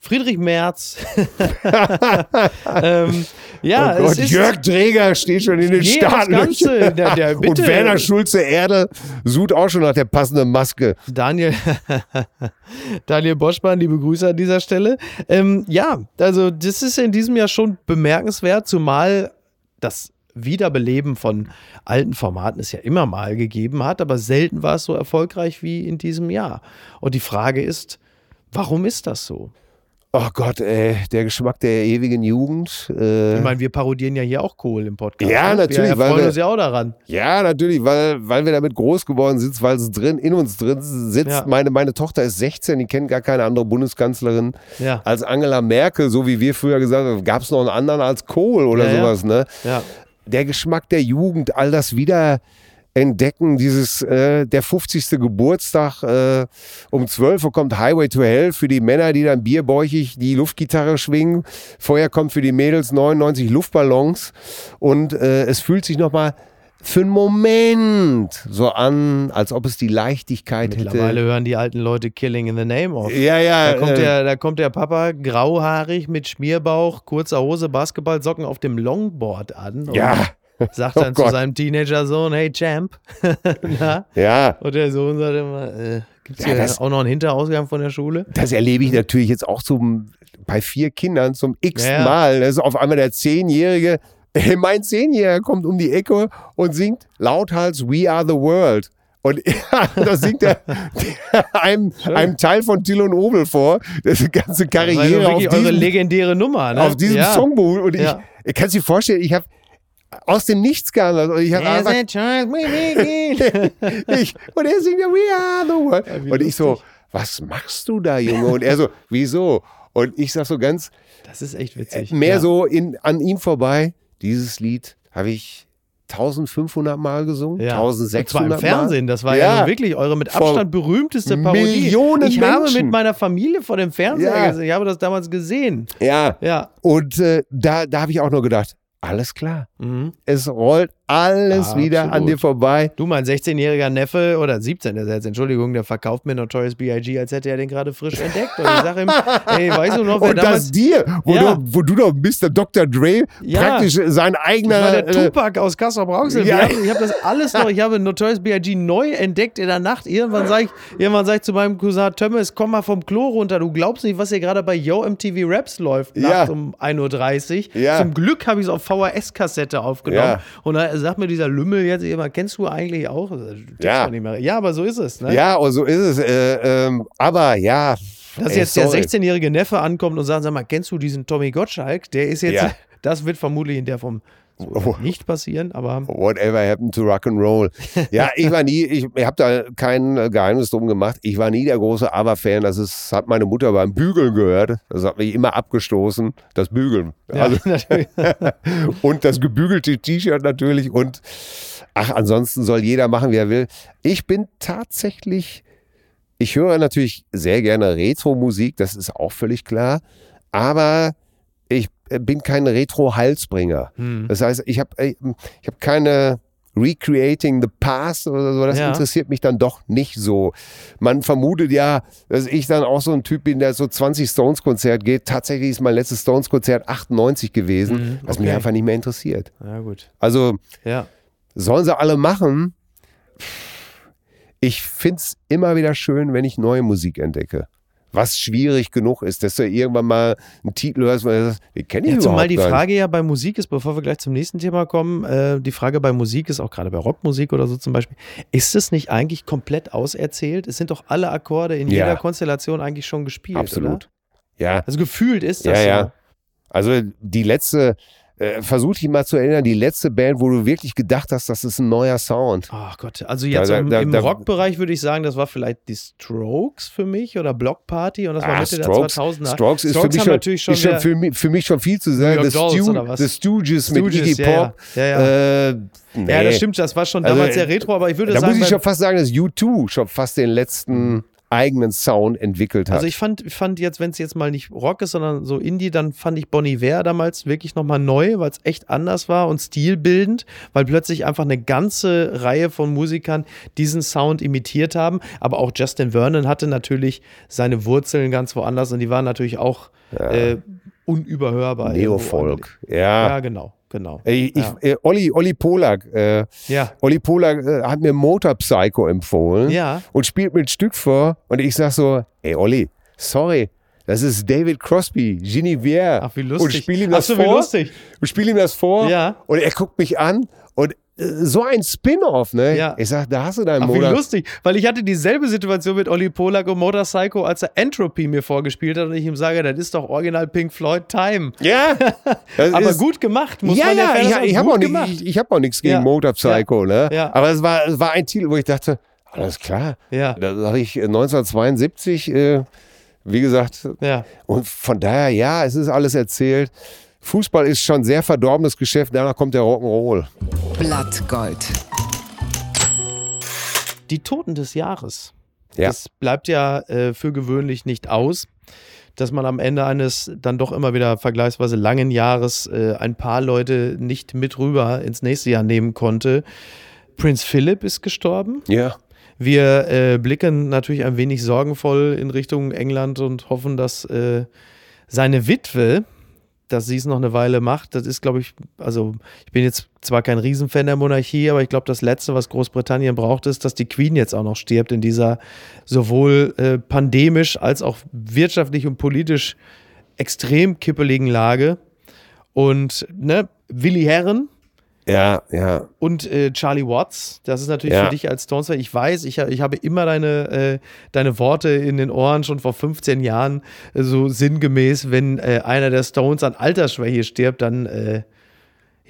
Friedrich Merz. ähm, ja, oh Gott, Jörg Träger steht schon in den Startlöchern. Der, der, Und Werner Schulze Erde sucht auch schon nach der passenden Maske. Daniel, Daniel Boschmann, liebe Grüße an dieser Stelle. Ähm, ja, also das ist in diesem Jahr schon bemerkenswert, zumal das Wiederbeleben von alten Formaten es ja immer mal gegeben hat, aber selten war es so erfolgreich wie in diesem Jahr. Und die Frage ist, warum ist das so? Oh Gott, ey, der Geschmack der ewigen Jugend. Äh ich meine, wir parodieren ja hier auch Kohl im Podcast. Ja, ne? natürlich. Wir freuen uns ja auch daran. Ja, natürlich, weil, weil wir damit groß geworden sind, weil es drin, in uns drin sitzt. Ja. Meine, meine Tochter ist 16, die kennt gar keine andere Bundeskanzlerin ja. als Angela Merkel, so wie wir früher gesagt haben, gab es noch einen anderen als Kohl oder ja, sowas, ne? Ja. Der Geschmack der Jugend, all das wieder entdecken. Dieses, äh, der 50. Geburtstag, äh, um 12 Uhr kommt Highway to Hell für die Männer, die dann bierbäuchig die Luftgitarre schwingen. Vorher kommt für die Mädels 99 Luftballons und äh, es fühlt sich nochmal für einen Moment so an, als ob es die Leichtigkeit Mittlerweile hätte. Mittlerweile hören die alten Leute Killing in the Name of. Ja, ja. Da kommt, äh, der, da kommt der Papa grauhaarig mit Schmierbauch, kurzer Hose, Basketballsocken auf dem Longboard an. Ja sagt dann oh zu seinem Teenager-Sohn, hey Champ. ja. Und der Sohn sagt immer, äh, gibt es ja, hier auch noch einen Hinterausgang von der Schule? Das erlebe ich natürlich jetzt auch zum, bei vier Kindern zum x ja, Mal. Das ist auf einmal der Zehnjährige, hey, mein Zehnjähriger kommt um die Ecke und singt lauthals We Are the World. Und ja, da singt er einem, einem Teil von Till und Obel vor. Das ist eine ganze Karriere. Das ist auf diesem, legendäre Nummer. Ne? Auf diesem ja. Songbuch. Und ich, ja. ich kann dir vorstellen, ich habe aus dem Nichts gehandelt. Und ich habe einfach. ich, und er singt ja We Are the World. Ja, und ich so, was machst du da, Junge? Und er so, wieso? Und ich sag so ganz. Das ist echt witzig. Mehr ja. so in, an ihm vorbei. Dieses Lied habe ich 1500 Mal gesungen, Ja. 1600 Und zwar im Mal. Fernsehen. Das war ja, Ja. wirklich eure mit Vor Abstand berühmteste Parodie. Millionen ich habe Menschen. mit meiner Familie vor dem Fernseher Ja. gesehen. Ich habe das damals gesehen. Ja, Ja. und äh, da, da habe ich auch nur gedacht, alles klar. Mhm. Es rollt alles wieder an Absolut. dir vorbei. Du, mein 16-jähriger Neffe oder 17 ist jetzt, Entschuldigung, der verkauft mir Notorious B.I.G., als hätte er den gerade frisch entdeckt. Und ich sage ihm, ey, weißt du noch, wer Und damals das dir, wo, Ja. du, wo du doch Mr. Dr. Dre Ja. praktisch sein Ich eigener. war der äh, Tupac aus Kassel Brauxel. Ja. Ich habe das alles noch. Ich habe Notorious B.I.G. neu entdeckt in der Nacht. Irgendwann sage ich, irgendwann sag ich zu meinem Cousin Thomas, komm mal vom Klo runter. Du glaubst nicht, was hier gerade bei Yo MTV Raps läuft. Ja. Nachts um 1.30 Uhr. Zum Glück habe ich es auf VHS-Kassette aufgenommen. Und da sagt mir dieser Lümmel jetzt immer, kennst du eigentlich auch? Ja. ja, aber so ist es. Ne? ja, so ist es. Äh, ähm, aber ja. Dass ey, jetzt der sorry. 16-jährige Neffe ankommt und sagt, sag mal, kennst du diesen Tommy Gottschalk? Der ist jetzt, Ja. das wird vermutlich in der Form so nicht passieren, aber Whatever happened to rock and roll. Ja, ich war nie, ich, ich habe da kein Geheimnis drum gemacht. Ich war nie der große ABBA-Fan. Das ist, hat meine Mutter beim Bügeln gehört. Das hat mich immer abgestoßen. Das Bügeln. ja, Also, natürlich. und das gebügelte T-Shirt natürlich. Und ach, ansonsten soll jeder machen, wie er will. Ich bin tatsächlich, ich höre natürlich sehr gerne Retro-Musik, das ist auch völlig klar. Aber ich bin kein Retro-Halsbringer. Hm. Das heißt, ich habe ich hab keine Recreating the Past oder so, das Ja. interessiert mich dann doch nicht so. Man vermutet ja, dass ich dann auch so ein Typ bin, der so 20 Stones-Konzert geht. Tatsächlich ist mein letztes Stones-Konzert 98 gewesen, Mhm, was mich okay. einfach nicht mehr interessiert. ja, gut. Also Ja. sollen sie alle machen. Ich find's immer wieder schön, wenn ich neue Musik entdecke. Was schwierig genug ist, dass du irgendwann mal einen Titel hörst, wo du sagst, den kenne ich Ja, zumal die. Frage ja bei Musik ist, bevor wir gleich zum nächsten Thema kommen, äh, die Frage bei Musik ist auch gerade bei Rockmusik oder so zum Beispiel, ist es nicht eigentlich komplett auserzählt? Es sind doch alle Akkorde in Ja. jeder Konstellation eigentlich schon gespielt, Absolut. Oder? Ja, Also gefühlt ist das Ja, so. ja. Also die letzte, äh, versuch dich mal zu erinnern, die letzte Band, wo du wirklich gedacht hast, das ist ein neuer Sound. Ach Gott, also jetzt Da- im, da- im da- Rockbereich würde ich sagen, das war vielleicht die Strokes für mich oder Block Party und das war Ah, Mitte Strokes, der 2000er. Strokes ist für Strokes mich schon, natürlich schon ist schon für, mich, für mich schon viel zu sagen. The, Stu? The Stooges, mit Stooges, Iggy ja, ja. Pop. Ja, ja. Äh, nee. Ja, das stimmt, das war schon Also, damals sehr retro, aber ich würde Da sagen, muss ich schon fast sagen, dass U2 schon fast den letzten eigenen Sound entwickelt hat. Also ich fand, ich fand jetzt, wenn es jetzt mal nicht Rock ist, sondern so Indie, dann fand ich Bon Iver damals wirklich nochmal neu, weil es echt anders war und stilbildend, weil plötzlich einfach eine ganze Reihe von Musikern diesen Sound imitiert haben. Aber auch Justin Vernon hatte natürlich seine Wurzeln ganz woanders und die waren natürlich auch äh, unüberhörbar. Neofolk. Ja. Ja, genau, genau. Ich, ja. äh, Olli, Olli Polak, äh, ja. Olli Polak äh, hat mir Motor Psycho empfohlen Ja. und spielt mir ein Stück vor und ich sag so, ey Olli, sorry, das ist David Crosby, Genevieve. Ach, wie lustig. Und spiel ihm Ach das so, wie vor. lustig. Und spiel ihm das vor. Ja. Und er guckt mich an und so ein Spin-off, ne? Ja. Ich sag, da hast du deinen Ach, wie Monat. lustig, weil ich hatte dieselbe Situation mit Olli Polak und Motor Psycho, als er Entropy mir vorgespielt hat und ich ihm sage, das ist doch original Pink Floyd Time. Ja. Aber gut gemacht, muss ja, man ja, ja, ich, sagen, ich habe auch, gemacht. ich, ich hab auch nichts gegen Ja. Motor Psycho, ne? Ja. Aber es war, es war ein Titel, wo ich dachte, alles klar. Ja. Da sage ich äh, 1972, äh, wie gesagt, Ja. und von daher, ja, es ist alles erzählt. Fußball ist schon sehr verdorbenes Geschäft, danach kommt der Rock'n'Roll. Blattgold. Die Toten des Jahres. Ja. Das bleibt ja äh, für gewöhnlich nicht aus, dass man am Ende eines dann doch immer wieder vergleichsweise langen Jahres äh, ein paar Leute nicht mit rüber ins nächste Jahr nehmen konnte. Prinz Philip ist gestorben. Ja. Wir äh, blicken natürlich ein wenig sorgenvoll in Richtung England und hoffen, dass äh, seine Witwe, dass sie es noch eine Weile macht, das ist, glaube ich, also ich bin jetzt zwar kein Riesenfan der Monarchie, aber ich glaube, das Letzte, was Großbritannien braucht, ist, dass die Queen jetzt auch noch stirbt in dieser sowohl äh, pandemisch als auch wirtschaftlich und politisch extrem kippeligen Lage. Und ne, Willi Herren, Ja, ja. und äh, Charlie Watts, das ist natürlich Ja. für dich als Stones-Fan. Ich weiß, ich, ich habe immer deine, äh, deine Worte in den Ohren schon vor 15 Jahren, äh, so sinngemäß, wenn äh, einer der Stones an Altersschwäche stirbt, dann, äh,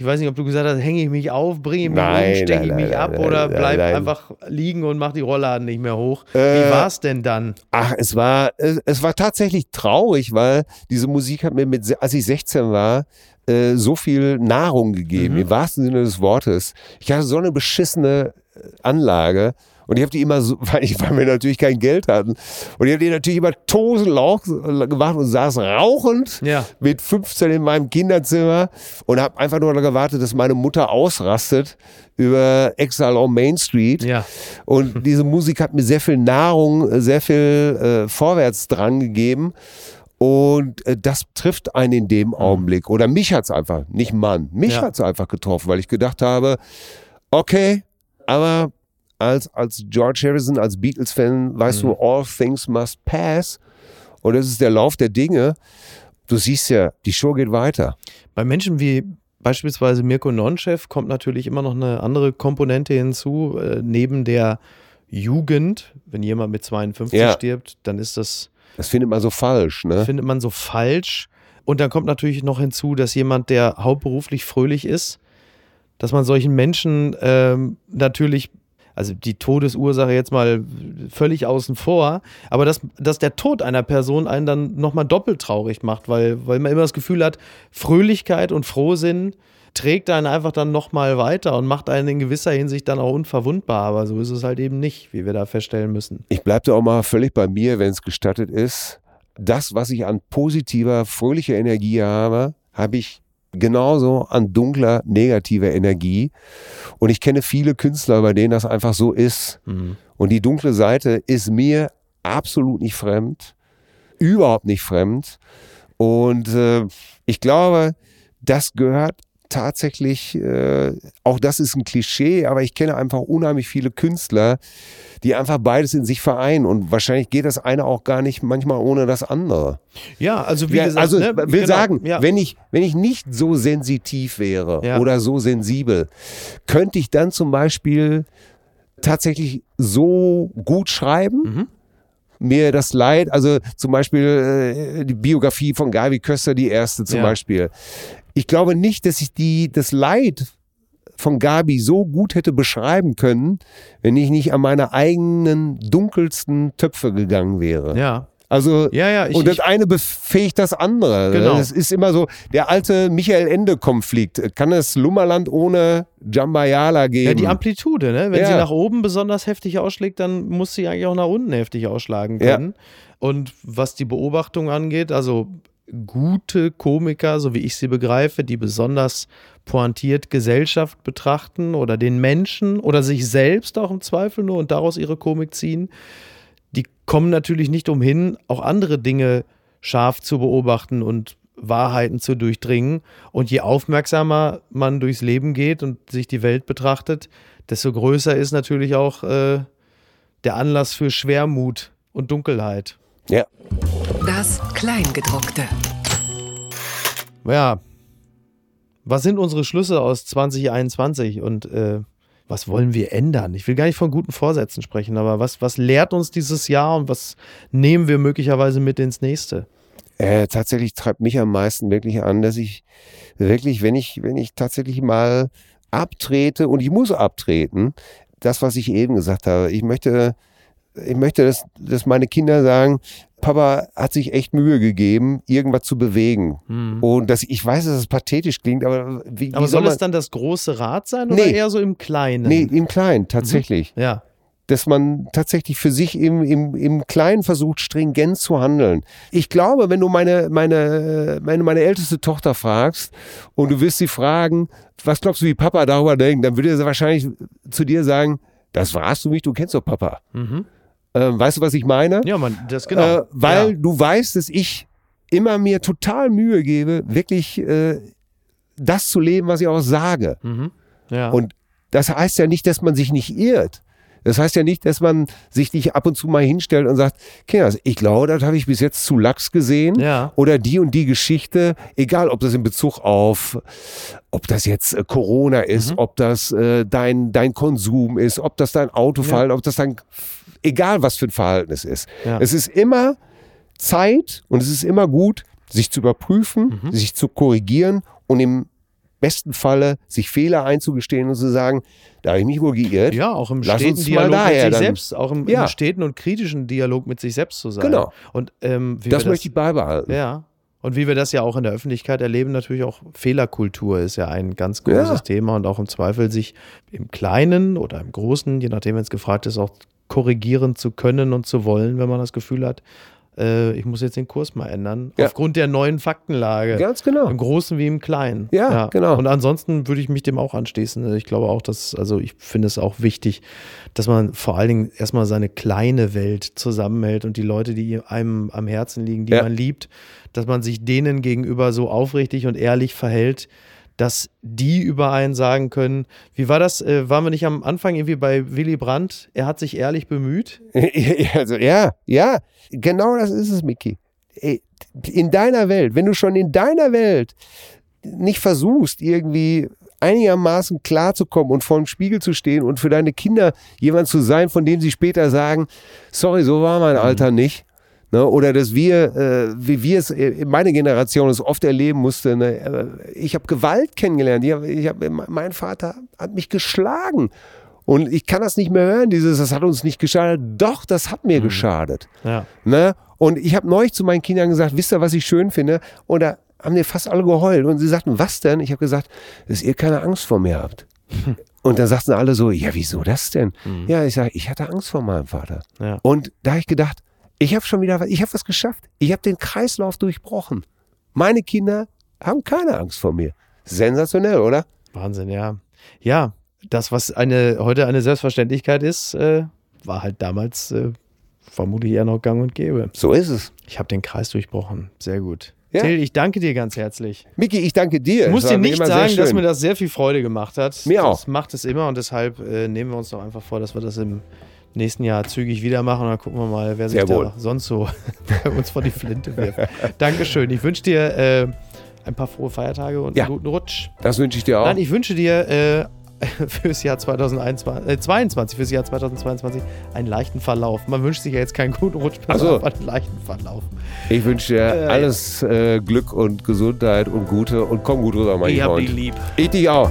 Ich weiß nicht, ob du gesagt hast, hänge ich mich auf, bringe ich mich Nein, um, stecke ich mich nein, ab nein, oder bleib einfach liegen und mach die Rollladen nicht mehr hoch. Äh, Wie war's denn dann? Ach, es war, es, es war tatsächlich traurig, weil diese Musik hat mir mit, als ich 16 war, äh, so viel Nahrung gegeben, Mhm. im wahrsten Sinne des Wortes. Ich hatte so eine beschissene äh, Anlage und ich habe die immer so, weil, ich, weil wir natürlich kein Geld hatten, und ich habe die natürlich immer Tosenlauch gemacht und saß rauchend Ja. mit 15 in meinem Kinderzimmer und habe einfach nur gewartet, dass meine Mutter ausrastet über Exile on Main Street. Ja. Und diese Musik hat mir sehr viel Nahrung, äh, sehr viel äh, vorwärts dran gegeben. Und äh, das trifft einen in dem Augenblick. Oder mich hat's einfach, nicht Mann, mich Ja. hat's einfach getroffen, weil ich gedacht habe, okay, aber als, als George Harrison, als Beatles-Fan, weißt du, all things must pass. Und das ist der Lauf der Dinge. Du siehst ja, die Show geht weiter. Bei Menschen wie beispielsweise Mirko Nonchev kommt natürlich immer noch eine andere Komponente hinzu. Äh, neben der Jugend, wenn jemand mit 52 Ja. stirbt, dann ist das, Das findet man so falsch, ne? findet man so falsch. Und dann kommt natürlich noch hinzu, dass jemand, der hauptberuflich fröhlich ist, dass man solchen Menschen ähm, natürlich, also die Todesursache jetzt mal völlig außen vor, aber dass, dass der Tod einer Person einen dann nochmal doppelt traurig macht, weil, weil man immer das Gefühl hat, Fröhlichkeit und Frohsinn trägt einen einfach dann nochmal weiter und macht einen in gewisser Hinsicht dann auch unverwundbar. Aber so ist es halt eben nicht, wie wir da feststellen müssen. Ich bleibe da auch mal völlig bei mir, wenn es gestattet ist. Das, was ich an positiver, fröhlicher Energie habe, habe ich genauso an dunkler, negativer Energie. Und ich kenne viele Künstler, bei denen das einfach so ist. Und die dunkle Seite ist mir absolut nicht fremd, überhaupt nicht fremd. Und äh, ich glaube, das gehört tatsächlich, äh, auch das ist ein Klischee, aber ich kenne einfach unheimlich viele Künstler, die einfach beides in sich vereinen. Und wahrscheinlich geht das eine auch gar nicht manchmal ohne das andere. Ja, also wie Ja, gesagt, also ne, will genau, sagen, ja. wenn ich wenn ich nicht so sensitiv wäre Ja. oder so sensibel, könnte ich dann zum Beispiel tatsächlich so gut schreiben. Mhm. Mir das Leid, also zum Beispiel äh, die Biografie von Gavi Köster, die erste zum Ja. Beispiel. Ich glaube nicht, dass ich die, das Leid von Gabi so gut hätte beschreiben können, wenn ich nicht an meine eigenen dunkelsten Töpfe gegangen wäre. ja. Also Ja, ja, ich- und das ich- eine befähigt das andere. Genau. Es ist immer so der alte Michael Ende Konflikt. Kann es Lummerland ohne Jambayala geben? Ja, die Amplitude, ne? Wenn Ja. sie nach oben besonders heftig ausschlägt, dann muss sie eigentlich auch nach unten heftig ausschlagen Ja. können. Und was die Beobachtung angeht, also gute Komiker, so wie ich sie begreife, die besonders pointiert Gesellschaft betrachten oder den Menschen oder sich selbst auch im Zweifel nur und daraus ihre Komik ziehen, die kommen natürlich nicht umhin, auch andere Dinge scharf zu beobachten und Wahrheiten zu durchdringen. Und je aufmerksamer man durchs Leben geht und sich die Welt betrachtet, desto größer ist natürlich auch äh, der Anlass für Schwermut und Dunkelheit. ja. Das Kleingedruckte. Ja, was sind unsere Schlüsse aus 2021 und äh, was wollen wir ändern? Ich will gar nicht von guten Vorsätzen sprechen, aber was, was lehrt uns dieses Jahr und was nehmen wir möglicherweise mit ins nächste? Äh, tatsächlich treibt mich am meisten wirklich an, dass ich wirklich, wenn ich, wenn ich tatsächlich mal abtrete und ich muss abtreten, das, was ich eben gesagt habe, ich möchte, ich möchte, dass, dass meine Kinder sagen, Papa hat sich echt Mühe gegeben, irgendwas zu bewegen. Und dass ich weiß, dass es pathetisch klingt, aber wie, Mhm. Aber wie soll man, es dann das große Rad sein oder Nee. eher so im Kleinen? Nee, im Kleinen, tatsächlich. Ja. Dass man tatsächlich für sich im, im, im Kleinen versucht, stringent zu handeln. Ich glaube, wenn du meine, meine, meine, meine älteste Tochter fragst und du wirst sie fragen, was glaubst du, wie Papa darüber denkt, dann würde sie wahrscheinlich zu dir sagen, das warst du mich, du kennst doch Papa. Ähm, weißt du, was ich meine? Ja, man, das genau. Äh, weil ja. du weißt, dass ich immer mir total Mühe gebe, wirklich äh, das zu leben, was ich auch sage. ja. Und das heißt ja nicht, dass man sich nicht irrt. Das heißt ja nicht, dass man sich nicht ab und zu mal hinstellt und sagt, Kinders, ich glaube, das habe ich bis jetzt zu lax gesehen. Ja. Oder die und die Geschichte, egal ob das in Bezug auf, ob das jetzt äh, Corona ist, Mhm. ob das äh, dein, dein Konsum ist, ob das dein Autoverhalten, ob das dein, egal was für ein Verhalten es ist. Ja. Es ist immer Zeit und es ist immer gut, sich zu überprüfen, Mhm. sich zu korrigieren und im besten Falle sich Fehler einzugestehen und zu sagen, da habe ich mich wohl geirrt. Ja, auch im Lass steten Dialog daher mit sich selbst, auch im, Ja. im steten und kritischen Dialog mit sich selbst zu sein. Genau. Und ähm, das wir möchte ich beibehalten. Ja. Und wie wir das ja auch in der Öffentlichkeit erleben, natürlich auch Fehlerkultur ist ja ein ganz großes Ja. Thema und auch im Zweifel sich im Kleinen oder im Großen, je nachdem, wenn es gefragt ist, auch korrigieren zu können und zu wollen, wenn man das Gefühl hat, äh, ich muss jetzt den Kurs mal ändern, Ja. aufgrund der neuen Faktenlage. Ganz genau. Im Großen wie im Kleinen. Ja, genau. Und ansonsten würde ich mich dem auch anschließen. Ich glaube auch, dass, also ich finde es auch wichtig, dass man vor allen Dingen erstmal seine kleine Welt zusammenhält und die Leute, die einem am Herzen liegen, die Ja. man liebt, dass man sich denen gegenüber so aufrichtig und ehrlich verhält, dass die über einen sagen können, wie war das? Äh, waren wir nicht am Anfang irgendwie bei Willy Brandt? Er hat sich ehrlich bemüht. also, ja, ja, genau das ist es, Micky. Ey, In deiner Welt, wenn du schon in deiner Welt nicht versuchst, irgendwie einigermaßen klarzukommen und vor dem Spiegel zu stehen und für deine Kinder jemand zu sein, von dem sie später sagen, sorry, so war mein Alter nicht. Ne, oder dass wir, äh, wie wir es, äh, meine Generation es oft erleben musste, ne, äh, ich habe Gewalt kennengelernt. Ich hab, ich hab, mein Vater hat mich geschlagen. Und ich kann das nicht mehr hören, dieses, das hat uns nicht geschadet. Doch, das hat mir geschadet. Ja. Ne? Und ich habe neulich zu meinen Kindern gesagt, wisst ihr, was ich schön finde? Und da haben die fast alle geheult. Und sie sagten, was denn? Ich habe gesagt, dass ihr keine Angst vor mir habt. Und dann sagten alle so, ja, wieso das denn? Ja, ich sage, ich hatte Angst vor meinem Vater. Ja. Und da habe ich gedacht, ich habe schon wieder was, ich habe was geschafft. Ich habe den Kreislauf durchbrochen. Meine Kinder haben keine Angst vor mir. Sensationell, oder? Wahnsinn, ja. Ja, das, was eine, heute eine Selbstverständlichkeit ist, äh, war halt damals äh, vermutlich eher noch gang und gäbe. So ist es. Ich habe den Kreis durchbrochen. Sehr gut. Ja. Till, ich danke dir ganz herzlich. Miki, ich danke dir. Ich muss dir nicht sagen, dass mir das sehr viel Freude gemacht hat. Mir auch. Das macht es immer und deshalb äh, nehmen wir uns doch einfach vor, dass wir das im nächsten Jahr zügig wieder machen und dann gucken wir mal, wer sich da sonst so bei uns vor die Flinte wirft. Dankeschön. Ich wünsche dir äh, ein paar frohe Feiertage und Ja. einen guten Rutsch. Das wünsche ich dir auch. Nein, ich wünsche dir äh, fürs Jahr 2021, äh, 22, fürs Jahr 2022 einen leichten Verlauf. Man wünscht sich ja jetzt keinen guten Rutsch, Ach so. aber einen leichten Verlauf. Ich wünsche dir Äh, alles äh, Glück und Gesundheit und Gute und komm gut rüber, mein Ich hab Freund. die lieb. Ich dich auch.